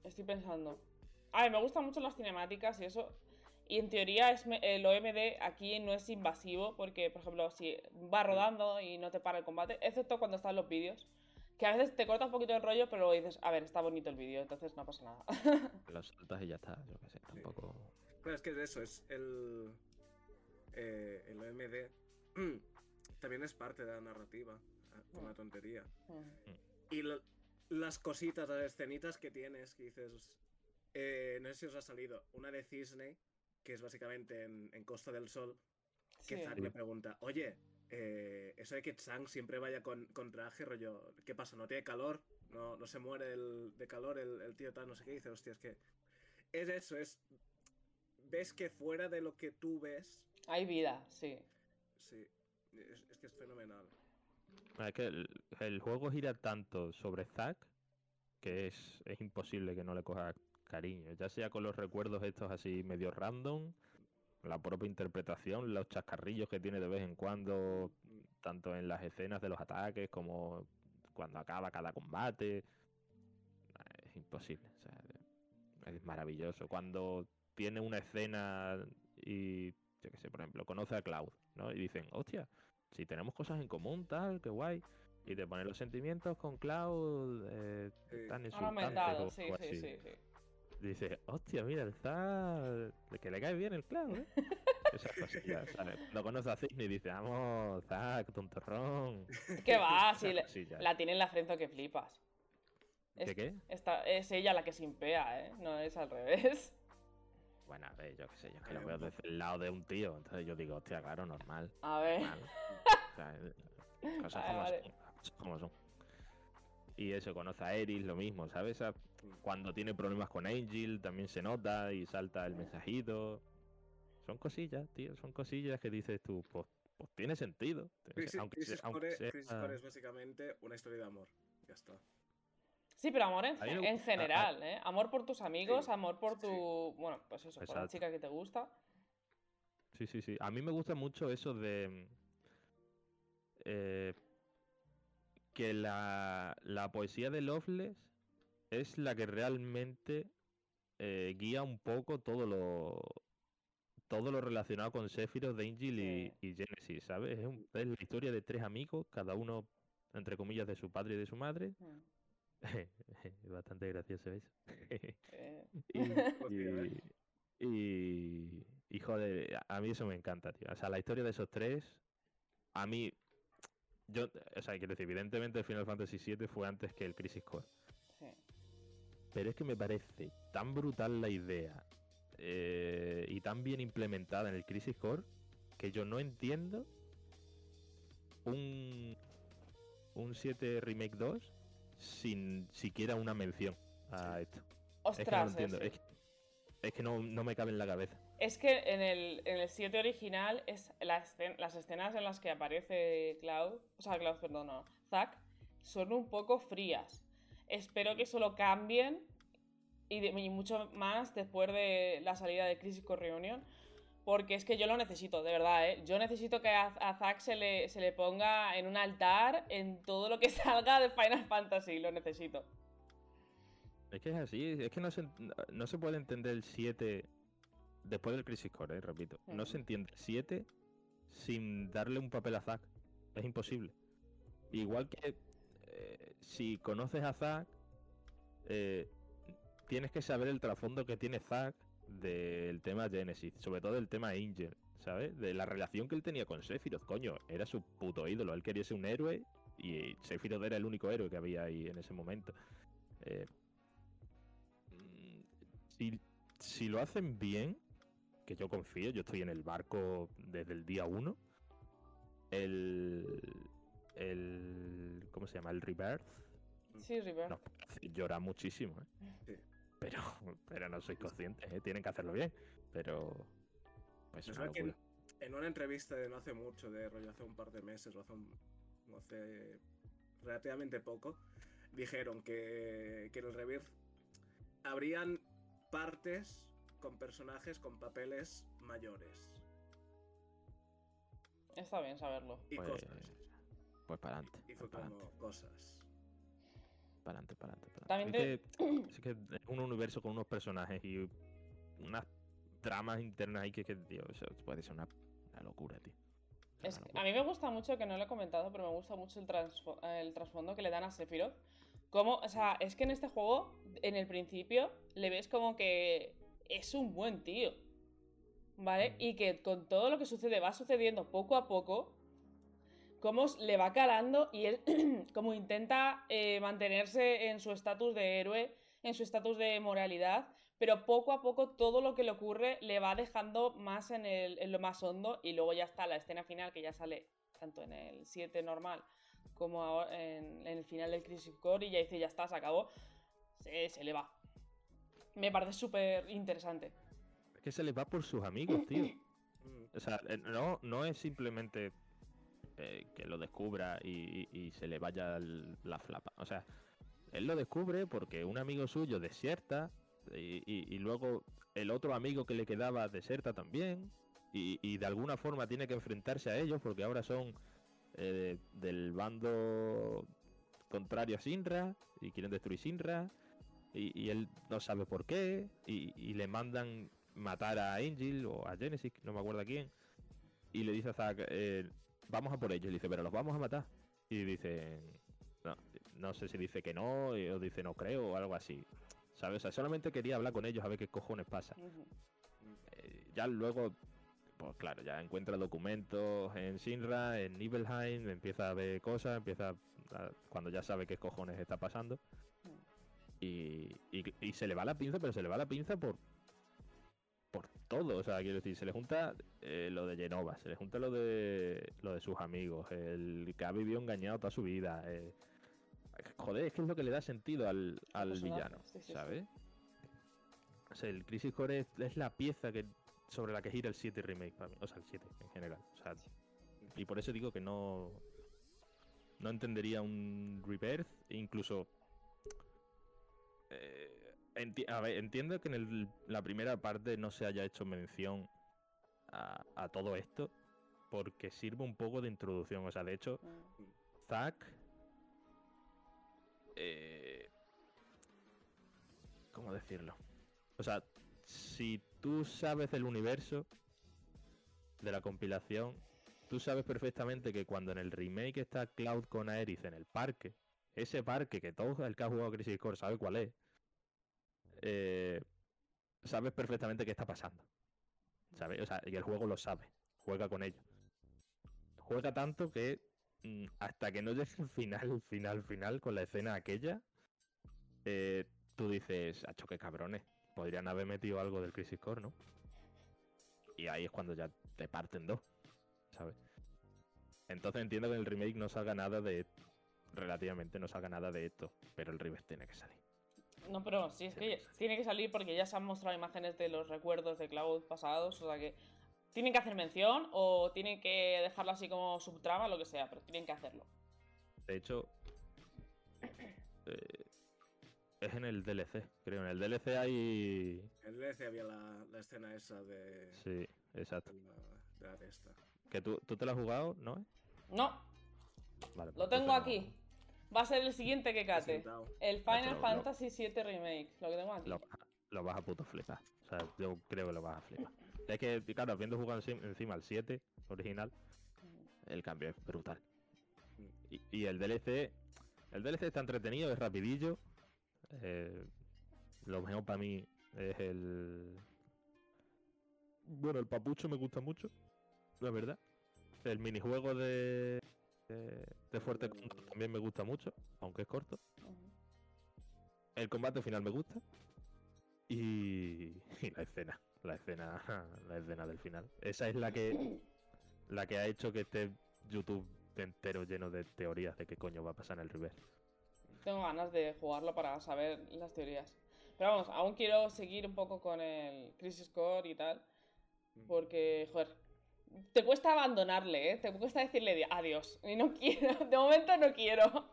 Estoy pensando. A ver, me gustan mucho las cinemáticas y eso. Y en teoría es el OMD aquí no es invasivo porque, por ejemplo, si va rodando y no te para el combate, excepto cuando están los vídeos, que a veces te corta un poquito el rollo, pero luego dices, a ver, está bonito el vídeo, entonces no pasa nada. Lo saltas y ya está, yo qué sé, tampoco... Claro, es que es eso, es el. eh, el OMD. también es parte de la narrativa. Con la tontería. Y lo- las cositas, las escenitas que tienes, que dices. eh, no sé si os ha salido. Una de Cisne, que es básicamente en, en Costa del Sol, que Sí. Zack le pregunta: Oye, eh, eso de que Tsang siempre vaya con, con traje, rollo, ¿qué pasa? ¿No tiene calor? ¿No, no se muere el- de calor el, el tío tal? No sé qué dice, hostia, es que. Es eso, es. Ves que fuera de lo que tú ves, Hay vida, sí. sí. Es, que es fenomenal. Ah, Es que el, juego gira tanto sobre Zack que es, es imposible que no le coja cariño, ya sea con los recuerdos estos así medio random, la propia interpretación, los chascarrillos que tiene de vez en cuando, tanto en las escenas de los ataques como cuando acaba cada combate. Es imposible, o sea, es maravilloso. Cuando tiene una escena y, yo qué sé, por ejemplo, conoce a Cloud, ¿no? Y dicen, hostia, si tenemos cosas en común, tal, qué guay. Y te pone los sentimientos con Cloud eh, Sí. tan insultantes o sí, algo sí, así. sí, sí. Dices, hostia, mira, el Zack, que le cae bien el Cloud, ¿eh? Esas cosillas, ¿sabes? Lo conoce a Cisne y dice, vamos, Zack, tontorrón. ¿Qué va? Si le- la tiene en la frente que flipas. ¿Qué Es, qué? esta- es ella la que se impea, ¿eh? No es al revés. Bueno, a ver, yo qué sé, yo es que lo un veo desde el lado de un tío. Entonces yo digo, hostia, claro, normal. A ver. normal. O sea, eh, cosas Vale, como vale. son. Cosas como son. Y eso, conoce a Eris, lo mismo, ¿sabes? Cuando tiene problemas con Angel, también se nota y salta el mensajito. Son cosillas, tío, son cosillas que dices tú, pues, pues tiene sentido. Crisis, aunque Crisis sea- aunque Core, sea- Crisis Core es básicamente una historia de amor. Ya está. Sí, pero amor en, ge- general, ¿eh? Amor por tus amigos, Sí, amor por tu... sí. Bueno, pues eso, por la chica que te gusta. Sí, sí, sí. A mí me gusta mucho eso de eh, que la, la poesía de Loveless es la que realmente eh, guía un poco todo lo todo lo relacionado con Sephiroth, Angel y, y Genesis, ¿sabes? Es, un- es la historia de tres amigos, cada uno entre comillas de su padre y de su madre. Mm, Bastante gracioso eso. eh, Y, y, y, y, joder, a- a mí eso me encanta, tío. O sea, la historia de esos tres, a mí, yo, o sea, quiero decir, evidentemente Final Fantasy VII fue antes que el Crisis Core. sí. Pero es que me parece tan brutal la idea eh, y tan bien implementada en el Crisis Core que yo no entiendo un, un 7 Remake 2 sin siquiera una mención a esto. Es que no lo Ostras, entiendo. ese. Es que, es que no, no me cabe en la cabeza. Es que en el, en el 7 original es la las escenas en las que aparece Cloud, o sea, Cloud, perdón, no, Zack, son un poco frías. Espero que eso lo cambien y, de- y mucho más después de la salida de Crisis Core Reunion, porque es que yo lo necesito, de verdad, ¿eh? Yo necesito que a, a Zack se le, se le ponga en un altar en todo lo que salga de Final Fantasy, lo necesito. Es que es así, es que no se, no se puede entender el 7 después del Crisis Core, eh, repito. No se entiende el 7 sin darle un papel a Zack. Es imposible. Igual que eh, si conoces a Zack, eh, tienes que saber el trasfondo que tiene Zack del tema Genesis, sobre todo el tema Angel, ¿sabes? De la relación que él tenía con Sephiroth, coño, era su puto ídolo, él quería ser un héroe y Sephiroth era el único héroe que había ahí en ese momento. Eh, mm, si, si lo hacen bien, que yo confío, yo estoy en el barco desde el día 1, el, el... ¿Cómo se llama? El Rebirth. Sí, puede hacer llorar muchísimo, ¿eh? Sí. Pero, pero no sois conscientes, ¿eh? Tienen que hacerlo bien. Pero... Pues Me una que en, locura. en una entrevista de no hace mucho, de rollo hace un par de meses o hace, un- o hace relativamente poco, dijeron que, que en el Rebirth habrían partes con personajes con papeles mayores Está bien saberlo. y Pues, cosas. pues para adelante. Y fue para como cosas. Adelante, para adelante. También Es, que, es que es un universo con unos personajes y unas tramas internas ahí que, que tío, eso puede ser una, una locura, tío. Una Es que locura. a mí me gusta mucho, que no lo he comentado, pero me gusta mucho el trasfondo que le dan a Sephiroth. Como, o sea, es que en este juego, en el principio, le ves como que es un buen tío. ¿Vale? Mm. Y que con todo lo que sucede, va sucediendo poco a poco, cómo le va calando y él como intenta eh, mantenerse en su estatus de héroe, en su estatus de moralidad, pero poco a poco todo lo que le ocurre le va dejando más en, el- en lo más hondo y luego ya está la escena final que ya sale tanto en el 7 normal como ahora en, en el final del Crisis Core y ya dice ya está, se acabó, se, se le va. Me parece súper interesante. Es que se les va por sus amigos, tío. O sea, eh, no, no es simplemente que lo descubra y, se le vaya la flapa. O sea, él lo descubre porque un amigo suyo desierta y, luego el otro amigo que le quedaba deserta también y, de alguna forma tiene que enfrentarse a ellos porque ahora son eh, del bando contrario a Sinra y quieren destruir Sinra y, él no sabe por qué y, le mandan matar a Angel o a Genesis, no me acuerdo quién y le dice a Zack, eh, vamos a por ellos, y dice, pero los vamos a matar y dicen, no, no sé si dice que no o dice no creo o algo así. ¿Sabes? O sea, solamente quería hablar con ellos a ver qué cojones pasa. Eh, ya luego, pues claro, ya encuentra documentos en Sinra, en Nibelheim, empieza a ver cosas, empieza a- cuando ya sabe qué cojones está pasando. Y, y- y se le va la pinza, pero se le va la pinza por por todo, o sea, quiero decir, se le junta eh, lo de Genova, se le junta lo de lo de sus amigos, el que ha vivido engañado toda su vida, eh, joder, es que es lo que le da sentido al, al villano, sí, sí, sí. ¿sabes? O sea, el Crisis Core es, es la pieza que sobre la que gira el 7 remake para mí, o sea, el 7 en general, o sea, y por eso digo que no no entendería un Rebirth, incluso eh, enti- a ver, entiendo que en el- la primera parte no se haya hecho mención a, a todo esto, porque sirve un poco de introducción. O sea, de hecho. Zack. eh, ¿Cómo decirlo? O sea, si tú sabes del universo, de la compilación, tú sabes perfectamente que cuando en el remake está Cloud con Aerith en el parque, ese parque que todo el que ha jugado Crisis Core sabe cuál es, eh, sabes perfectamente qué está pasando. ¿Sabes? O sea, y el juego lo sabe, juega con ello. Juega tanto que mm, hasta que no llegue el final, final, final con la escena aquella, eh, tú dices, hacho, qué cabrones, podrían haber metido algo del Crisis Core, ¿no? Y ahí es cuando ya te parten dos, ¿sabes? Entonces entiendo que en el remake no salga nada de. Relativamente no salga nada de esto, pero el remake tiene que salir. No, pero sí, es que tiene que salir porque ya se han mostrado imágenes de los recuerdos de Cloud pasados, o sea que tienen que hacer mención o tienen que dejarlo así como subtrama, lo que sea, pero tienen que hacerlo. De hecho, eh, es en el DLC, creo. En el DLC hay. En el DLC había la, la escena esa de, Sí, exacto. de la, de la. ¿Que tú, tú te lo has jugado, no? No, Vale, lo pues tengo entonces aquí. Va a ser el siguiente que cate. El pero Final lo- Fantasy VII Remake, lo que tengo aquí. Lo, vas a- lo vas a puto flipar. O sea, yo creo que lo vas a flipar. Es que, claro, habiendo jugado encima, encima el 7 original, el cambio es brutal. Y, y el DLC, el DLC está entretenido, es rapidillo. eh, lo mejor para mí es el... Bueno, el papucho me gusta mucho, la verdad. El minijuego de, de, de Fuerte Control también me gusta mucho, aunque es corto. El combate final me gusta. Y, y la escena. La escena. La escena del final. Esa es la que. La que ha hecho que esté YouTube entero lleno de teorías de qué coño va a pasar en el reverse. Tengo ganas de jugarlo para saber las teorías. Pero vamos, aún quiero seguir un poco con el Crisis Core y tal. Porque, joder, te cuesta abandonarle, ¿eh? Te cuesta decirle di- adiós. Y no quiero, de momento no quiero.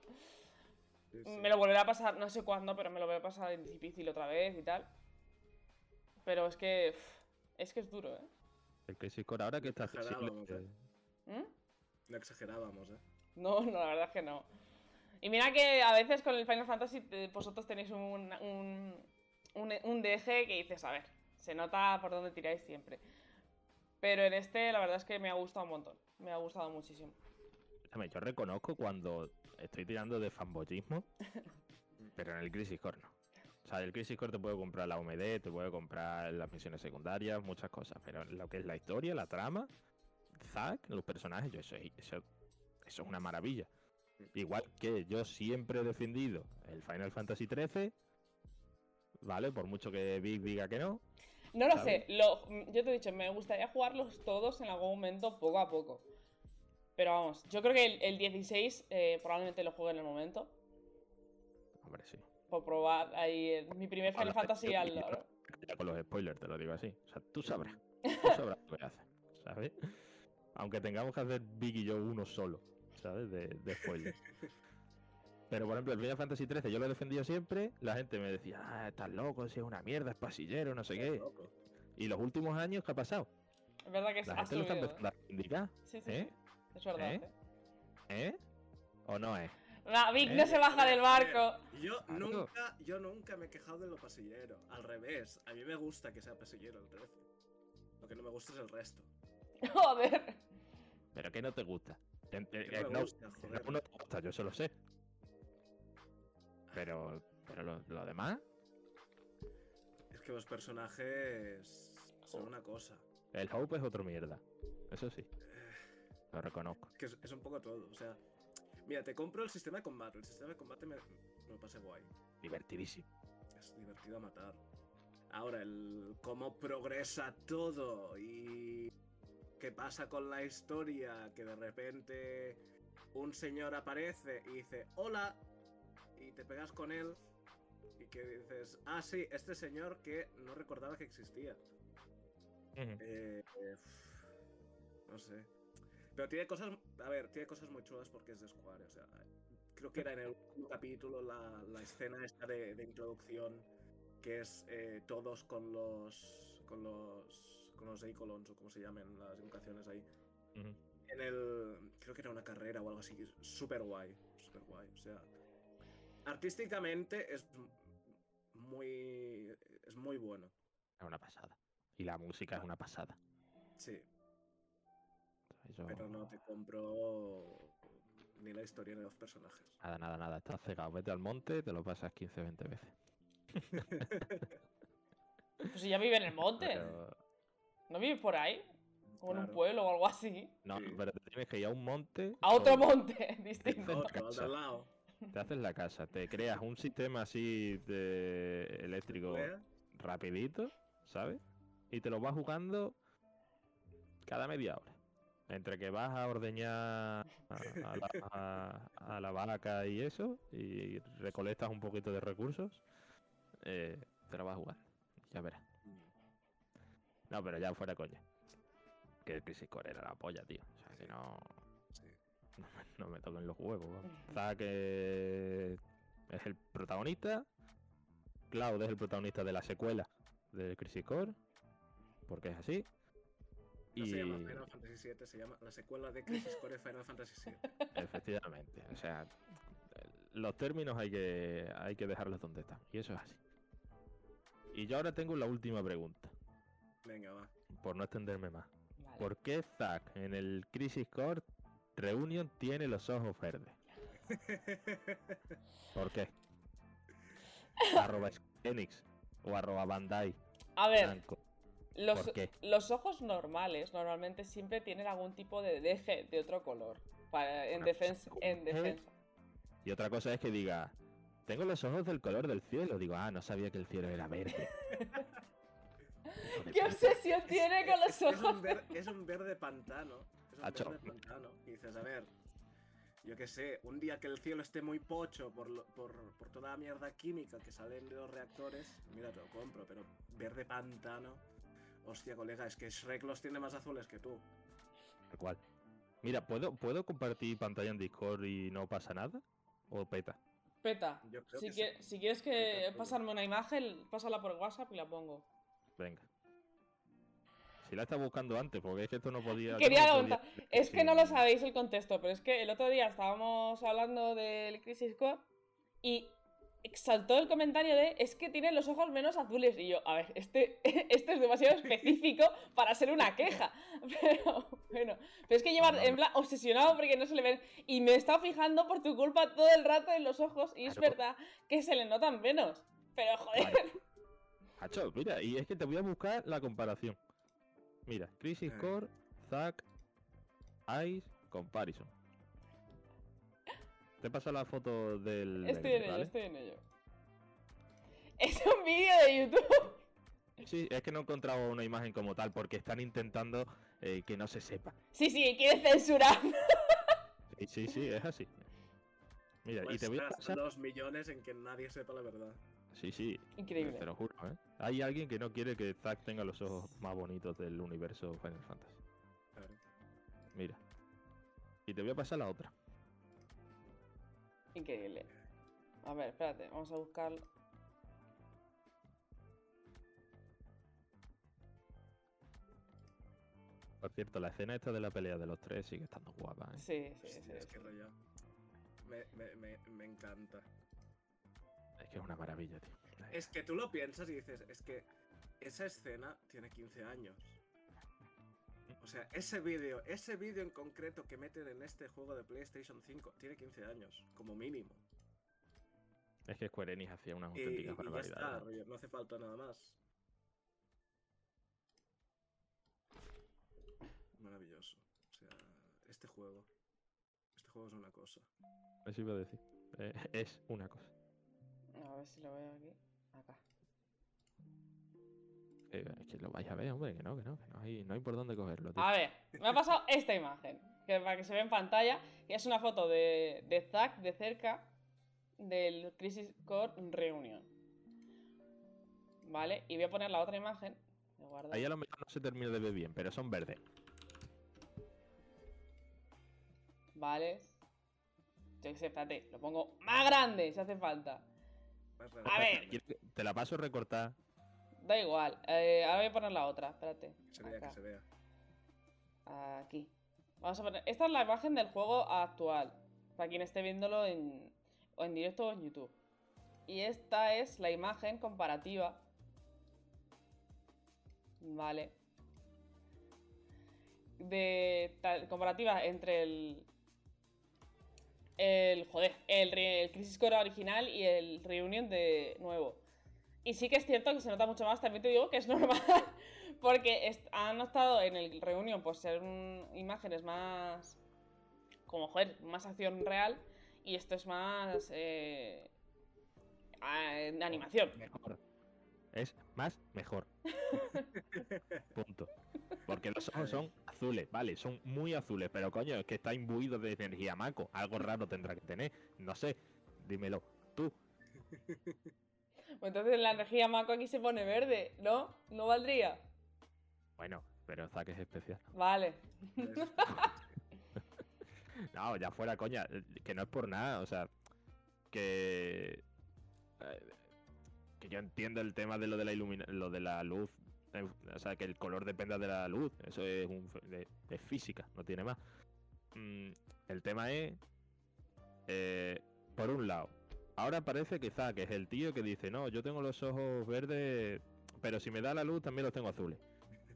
Sí, sí. Me lo volverá a pasar, no sé cuándo, pero me lo voy a pasar en difícil otra vez y tal. Pero es que. es que es duro, ¿eh? El Crisis Core ahora que está accesible. Exagerábamos, ¿eh? eh, ¿Mm? No exagerábamos, ¿eh? No, no, la verdad es que no. Y mira que a veces con el Final Fantasy te- vosotros tenéis un, un, un, un DG que dices, a ver, se nota por dónde tiráis siempre. Pero en este la verdad es que me ha gustado un montón. Me ha gustado muchísimo. yo reconozco cuando estoy tirando de fanboyismo. pero en el Crisis Core no. O sea, el Crisis Core te puedo comprar la OMD, te puedo comprar las misiones secundarias, muchas cosas. Pero lo que es la historia, la trama, Zack, los personajes, yo eso, eso, eso es una maravilla. Igual que yo siempre he defendido el Final Fantasy XIII, ¿vale? Por mucho que Big diga que no. No lo ¿Sabes? sé, lo, yo te he dicho, me gustaría jugarlos todos en algún momento, poco a poco. Pero vamos, yo creo que el, el 16 eh, probablemente lo juegue en el momento. Hombre, sí. Por probar ahí el- mi primer Final Fantasy al loro. Con los spoilers te lo digo así. O sea, tú sabrás. Tú sabrás lo que haces, ¿sabes? Aunque tengamos que hacer Big y yo uno solo, ¿sabes? De, de spoilers. Pero por ejemplo, el Final Fantasy XIII yo lo he defendido siempre. La gente me decía, ah, estás loco, si es una mierda, es pasillero, no sé Estás qué. loco. Y los últimos años, ¿qué ha pasado? Es verdad que La gente lo está subido, empezando a reivindicar, Sí, sí, ¿eh? sí. Es verdad. ¿Eh? ¿eh? ¿eh? ¿O no es? Nah, Vic no ¿Eh? se baja del barco. Yo nunca, yo nunca me he quejado de lo pasillero. Al revés, a mí me gusta que sea pasillero el 13. Lo que no me gusta es el resto. Joder. ¿Pero qué no te gusta? Eh, eh, no me no, gusta, no, joder. no te gusta, yo eso lo sé. Pero, pero lo, lo demás, Es que los personajes son una cosa. el Hope es otro mierda. Eso sí, lo reconozco. Es que es, es un poco todo. O sea, mira, te compro el sistema de combate. El sistema de combate me, me lo pasé guay. Divertidísimo. Es divertido a matar. Ahora, el cómo progresa todo y qué pasa con la historia, que de repente un señor aparece y dice hola y te pegas con él y que dices, ah sí, este señor que no recordaba que existía. Eh, no sé. Pero tiene cosas, a ver, tiene cosas muy chulas porque es de Square. O sea, creo que era en el último capítulo la, la escena esta de, de introducción que es eh, todos con los con los con los Eicolons o como se llamen las invocaciones ahí. En el creo que era una carrera o algo así, súper guay, súper guay. O sea, artísticamente es muy es muy bueno. Es una pasada. Y la música es una pasada. Sí, Eso- pero no te compro ni la historia ni los personajes. Nada, nada, nada. Estás cegado. Vete al monte, te lo pasas 15, 20 veces. Pues si ya vive en el monte. Pero- ¿No vive por ahí? O en un pueblo o algo así. No, Sí. pero te tienes que ir a un monte. A otro monte distinto. Casa. al lado. Te haces la casa, te creas un sistema así de eléctrico rapidito, ¿sabes? Y te lo vas jugando cada media hora. Entre que vas a ordeñar a, la, a- a la vaca y eso, y recolectas un poquito de recursos, eh, te lo vas a jugar. Ya verás. No, pero ya fuera coña. Que el Crisis Core era la polla, tío. O sea, que no. no, me, no me toquen los huevos. Zack eh, es el protagonista. Cloud es el protagonista de la secuela de Crisis Core. Porque es así. No y se llama Final Fantasy VII, se llama la secuela de Crisis Core Final Fantasy VII. efectivamente. O sea, los términos hay que, hay que dejarlos donde están. Y eso es así. Y yo ahora tengo la última pregunta. Venga, va. Por no extenderme más. Vale. ¿Por qué Zack en el Crisis Core Reunion tiene los ojos verdes? ¿Por qué? arroba Enix o arroba Bandai A ver, Namco. los, ¿por qué? los ojos normales normalmente siempre tienen algún tipo de deje de otro color. Para, en, defensa, en defensa. Y otra cosa es que diga, tengo los ojos del color del cielo. Digo, ah, no sabía que el cielo era verde. ¿Qué obsesión tiene con los Es un, ojos? ver- es un verde pantano. Es un Acho. verde pantano. Y dices, a ver, yo qué sé, un día que el cielo esté muy pocho por, lo- por, por toda la mierda química que salen de los reactores, mira, te lo compro, pero verde pantano. Hostia, colega, es que Shrek los tiene más azules que tú. Tal cual. Mira, ¿puedo, ¿puedo compartir pantalla en Discord y no pasa nada? ¿O peta? Peta, Yo creo si, que sí. si quieres que Peta pasarme una imagen, pásala por WhatsApp y la pongo. Venga. Si la estás buscando antes, porque es que esto no podía. Quería no podía- Es que no lo sabéis el contexto, pero es que el otro día estábamos hablando del Crisis Core y saltó el comentario de es que tiene los ojos menos azules. Y yo, a ver, este, este es demasiado específico para ser una queja. Pero bueno, pero es que lleva No, no, en plan obsesionado porque no se le ven. Y me he estado fijando por tu culpa todo el rato en los ojos y es verdad que se le notan menos. Pero joder, Vale. Hacho, mira, y es que te voy a buscar la comparación. Mira, Crisis Eh. Core, Zack, Ice, Comparison. Te pasa la foto del. estoy en ello, estoy en ello. Es un vídeo de YouTube. Sí, es que no he encontrado una imagen como tal porque están intentando eh, que no se sepa. Sí, sí, quiere censurar. Sí, sí, sí, es así. Mira, y te voy a pasar. dos millones en que nadie sepa la verdad. Sí, sí, Increíble. te lo juro, ¿eh? Hay alguien que no quiere que Zack tenga los ojos más bonitos del universo Final Fantasy. Claro. Mira. Y te voy a pasar la otra. Increíble. A ver, espérate, vamos a buscar. Por cierto, la escena esta de la pelea de los tres sigue estando guapa, ¿eh? Sí, sí, sí. Es sí. que rollo. Me, me, me, me encanta. Es que es una maravilla, tío. Es que tú lo piensas y dices, es que esa escena tiene 15 años. O sea, ese vídeo, ese vídeo en concreto que meten en este juego de PlayStation 5 tiene 15 años, como mínimo. Es que Square Enix hacía unas Y, y auténticas ya barbaridades. no hace falta nada más. Maravilloso. O sea, este juego. Este juego es una cosa. Eso iba a decir. Eh, es una cosa. A ver si lo veo aquí. Acá. Eh, es que lo vais a ver, hombre, que no, que no, que no hay, no hay por dónde cogerlo, tío. A ver, me ha pasado esta imagen. Que para que se vea en pantalla. Que es una foto de, de Zack de cerca. Del Crisis Core Reunion. Vale, y voy a poner la otra imagen. Ahí a lo mejor no se termina de ver bien, pero son verdes. Vale. Yo qué sé, espérate, lo pongo más grande si hace falta. A ver. ¿Quieres que Te la paso recortada. Da igual. eh, ahora voy a poner la otra, espérate. Que se vea, Acá. que se vea. Aquí. Vamos a poner. Esta es la imagen del juego actual. Para quien esté viéndolo en, o en directo o en YouTube. Y esta es la imagen comparativa. Vale. De tal- comparativa entre el. El. Joder, el, Crisis Core original y el Reunion de nuevo. Y sí que es cierto que se nota mucho más, también te digo que es normal, porque han optado en el Reunion por ser un- imágenes más. como, joder, más acción real, y esto es más. eh, animación. Mejor. Es más mejor. Punto. Porque los ojos son azules, vale, son muy azules, pero coño, es que está imbuido de energía Mako. Algo raro tendrá que tener. No sé, dímelo. Tú, Pues entonces la energía Mako aquí se pone verde, ¿no? ¿No valdría? Bueno, pero Zack es especial. Vale. No, ya fuera coña, que no es por nada, o sea, que eh, que yo entiendo el tema de lo de la lo de la luz, o sea, que el color dependa de la luz, eso es un es física, no tiene más. Mm, el tema es eh, por un lado, ahora parece que Zack es el tío que dice, "No, yo tengo los ojos verdes, pero si me da la luz también los tengo azules."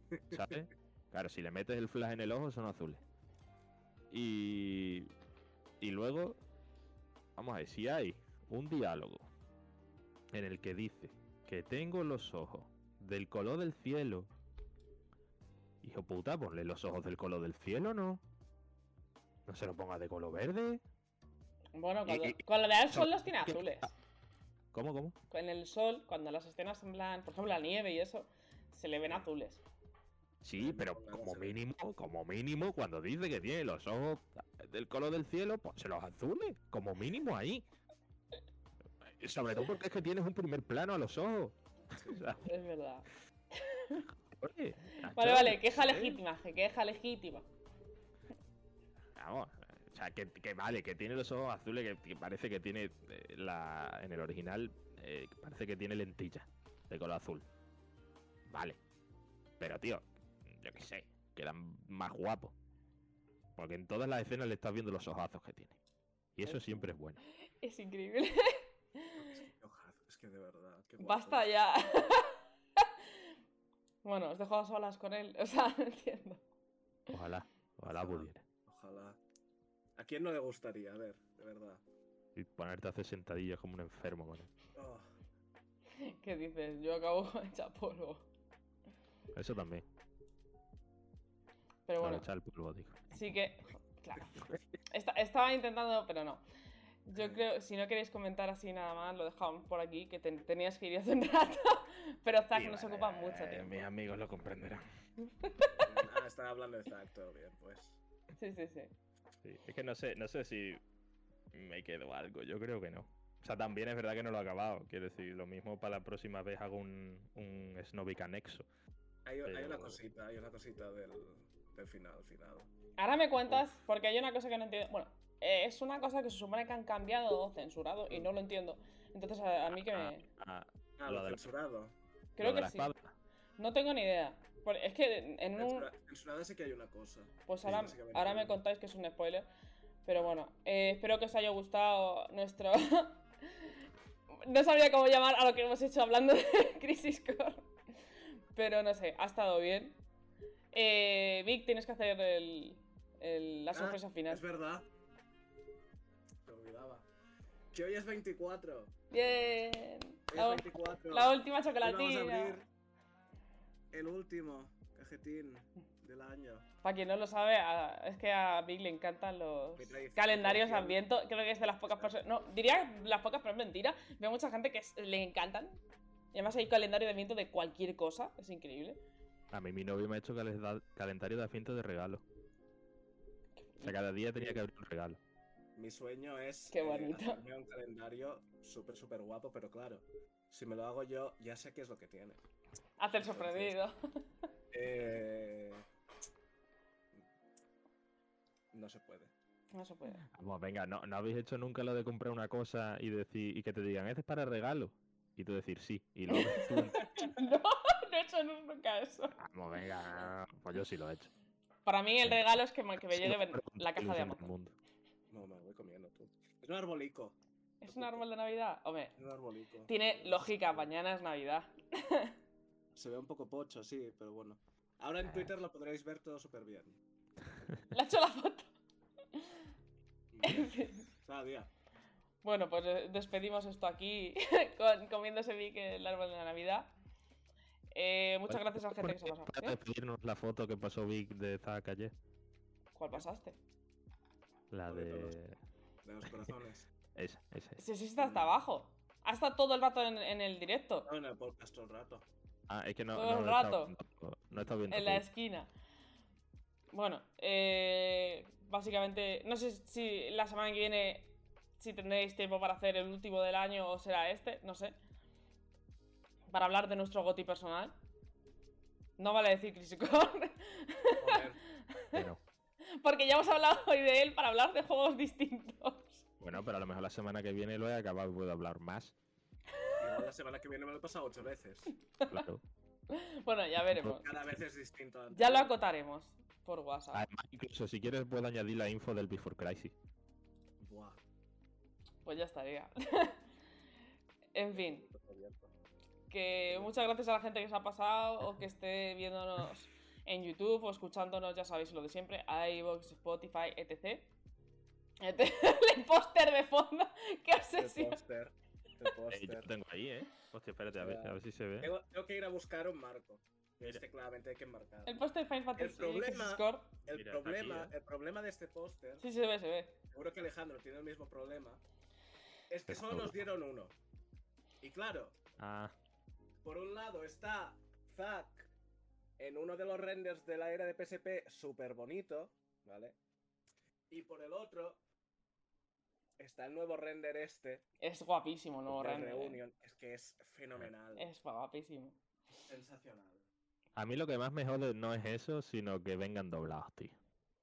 ¿Sabes? Claro, si le metes el flash en el ojo son azules. Y, y luego, vamos a ver, si hay un diálogo en el que dice que tengo los ojos del color del cielo, hijo puta, ponle los ojos del color del cielo, ¿no? No se lo ponga de color verde. Bueno, cuando, y- cuando le da el sol so- los tiene ¿qué- azules. ¿Cómo, cómo? En el sol, cuando las escenas en plan, por ejemplo, la nieve y eso, se le ven azules. Sí, pero como se mínimo, como mínimo, cuando dice que tiene los ojos del color del cielo, ponse los azules, como mínimo ahí. Sobre todo porque es que tienes un primer plano a los ojos. Es verdad. oye, Vale, vale, queja legítima, que queja legítima. Vamos, o sea, que, que vale, que tiene los ojos azules, que, que parece que tiene eh, la en el original, eh, parece que tiene lentillas de color azul. Vale. Pero, tío, yo qué sé, quedan más guapos. Porque en todas las escenas le estás viendo los ojazos que tiene. Y eso siempre es bueno. Es increíble. Que, de verdad. qué guapo Basta ya. bueno, os dejo a solas con él. O sea, no entiendo. Ojalá, ojalá pudiera. Ojalá. ¿A quién no le gustaría? A ver, de verdad. Y ponerte a hacer sentadillas como un enfermo con él. Oh, ¿Qué dices? Yo acabo hecha polvo. Eso también. Pero Para bueno, echar el polvo, digo. sí que. Claro. Esta- estaba intentando, pero no. Yo creo, si no queréis comentar así nada más, lo dejamos por aquí, que te- tenías que ir hace un rato. Pero Zack nos ocupa mucho tiempo. Mis amigos lo comprenderán. ah, estaba hablando de Zack, todo bien, pues. Sí, sí, sí. Sí, es que no sé, no sé si me quedo algo, yo creo que no. O sea, también es verdad que no lo he acabado. Quiero decir, lo mismo para la próxima vez hago un, un Snovic anexo. Hay, hay una cosita, hay una cosita del, del final, final. Ahora me cuentas, porque hay una cosa que no entiendo. Bueno, eh, es una cosa que se supone que han cambiado o censurado y no lo entiendo. Entonces, a, a mí que me. Ah, Ah, Lo lo la- censurado. Creo lo de que la sí. espada. No tengo ni idea. Es que en un. Censura- censurada sí que hay una cosa. Pues Sí, ahora, ahora me lo- contáis que es un spoiler. Pero bueno, eh, espero que os haya gustado nuestro. no sabía cómo llamar a lo que hemos hecho hablando de Crisis Core. Pero no sé, ha estado bien. Eh, Vic, tienes que hacer el, el- la Ah, sorpresa final. Es verdad. Que hoy es 24. Bien. Hoy La, es 24. la última Hoy vamos a chocolatina. abrir el último cajetín del año. Para quien no lo sabe, a- es que a Vic le encantan los calendarios. Adviento. Creo que es de las pocas personas. No, diría las pocas, pero es mentira. Veo mucha gente que es- le encantan. Y además hay calendario de Adviento de cualquier cosa. Es increíble. A mí mi novio me ha hecho calenda- calendario de asiento de regalo. O sea, cada día tenía que abrir un regalo. Mi sueño es Qué eh, hacerme un calendario súper, súper guapo, pero claro, si me lo hago yo, ya sé qué es lo que tiene. Hacer sorprendido. Eh... No se puede. No se puede. Vamos, venga, ¿no, ¿no habéis hecho nunca lo de comprar una cosa y decir y que te digan, este es para regalo? Y tú decir sí. Y tú. en- No, no he hecho nunca eso. Vamos, venga. Pues yo sí lo he hecho. Para mí el regalo es que me, que me Sí, con la caja de amor. Voy comiendo tú. Es un arbolico. ¿Es un árbol de Navidad? Hombre, Es un arbolico. tiene lógica. Mañana es Navidad. Se ve un poco pocho, sí, pero bueno. Ahora en Twitter lo podréis ver todo súper bien. Le he hecho la foto. En fin. Cada día. Bueno, pues eh, despedimos esto aquí, con, comiéndose Vic el árbol de la Navidad. Eh, muchas gracias a la gente que se ha pasado. Para despedirnos la foto que pasó Vic de Zack ayer. ¿Cuál pasaste? La de. De los corazones. Esa, esa. Si sí está hasta abajo. Ha estado todo el rato en, en el directo, No, en el podcast todo el rato. Ah, es que no. Todo no el estado rato. No estado viendo. en la esquina. Bueno, eh, básicamente, no sé si la semana que viene, si tendréis tiempo para hacer el último del año o será este, no sé. para hablar de nuestro goti personal. No vale decir Core, Joder. Bueno, porque ya hemos hablado hoy de él para hablar de juegos distintos. bueno, pero a lo mejor la semana que viene lo he acabado y puedo hablar más. Igual la semana que viene me lo he pasado ocho veces. Claro. Bueno, ya veremos. Cada vez es distinto. Ya lo acotaremos por WhatsApp. Además, incluso si quieres puedo añadir la info del Before Crisis. Buah. Pues ya estaría. en fin, que muchas gracias a la gente que se ha pasado o que esté viéndonos en YouTube o escuchándonos, ya sabéis lo de siempre, iVoox, Spotify, etc. El póster de fondo, qué El obsesión. póster. El Eh, yo póster. lo tengo ahí, ¿eh? Hostia, espérate, a ver, a ver si se ve. Tengo, tengo que ir a buscar un marco. Mira. Este claramente hay que marcar. El póster de Final Fantasy problema-. El Mira, está aquí, problema, ¿eh? el problema de este póster, Sí, se ve, se ve. seguro que Alejandro tiene el mismo problema, es que solo nos dieron uno. Y claro, Ah, por un lado está Zack en uno de los renders de la era de PSP súper bonito, ¿vale? Y por el otro está el nuevo render este Es guapísimo el nuevo de render. eh. Reunion. Es que es fenomenal. Es guapísimo. sensacional. a mí lo que más me jode no es eso, sino que vengan doblados, tío.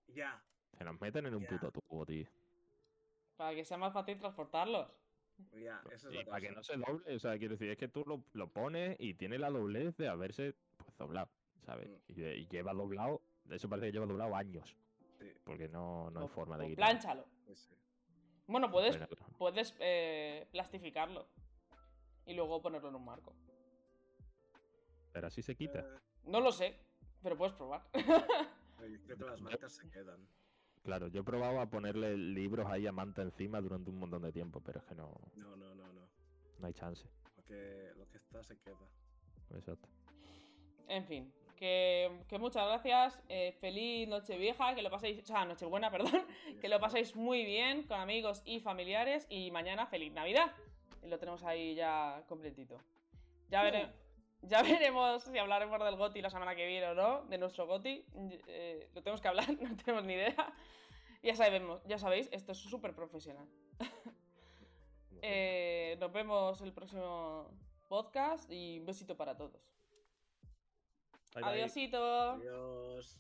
Ya, Se nos meten en un Ya. puto tubo, tío. Para que sea más fácil transportarlos. ya, eso es Y la para que no se doble, o sea, quiero decir, es que tú lo, lo pones y tiene la doblez de haberse pues, doblado, ¿sabes? Mm. Y, lleva doblado, eso parece que lleva doblado años. Sí. Porque no, no hay forma de quitarlo. Plánchalo. Sí. Bueno, puedes, Bueno, claro. puedes eh, plastificarlo. Y luego ponerlo en un marco. Pero así se quita. Eh, No lo sé, pero puedes probar. yo creo que las marcas se quedan. Claro, yo he probado a ponerle libros ahí a manta encima durante un montón de tiempo, pero es que no, No, no, no, no. no hay chance. Lo que, lo que está se queda. Exacto. En fin, que, que muchas gracias. eh, feliz Nochevieja, que lo paséis, o sea, Nochebuena, perdón, que lo paséis muy bien con amigos y familiares. Y mañana feliz Navidad. Y lo tenemos ahí ya completito. Ya, vere- ya veremos si hablaremos del GOTI la semana que viene o no, de nuestro GOTI. eh, lo tenemos que hablar, no tenemos ni idea. Ya sabemos, ya sabéis, esto es súper profesional. Eh, nos vemos el próximo podcast y un besito para todos. Bye, bye. Adiósito. Adiós.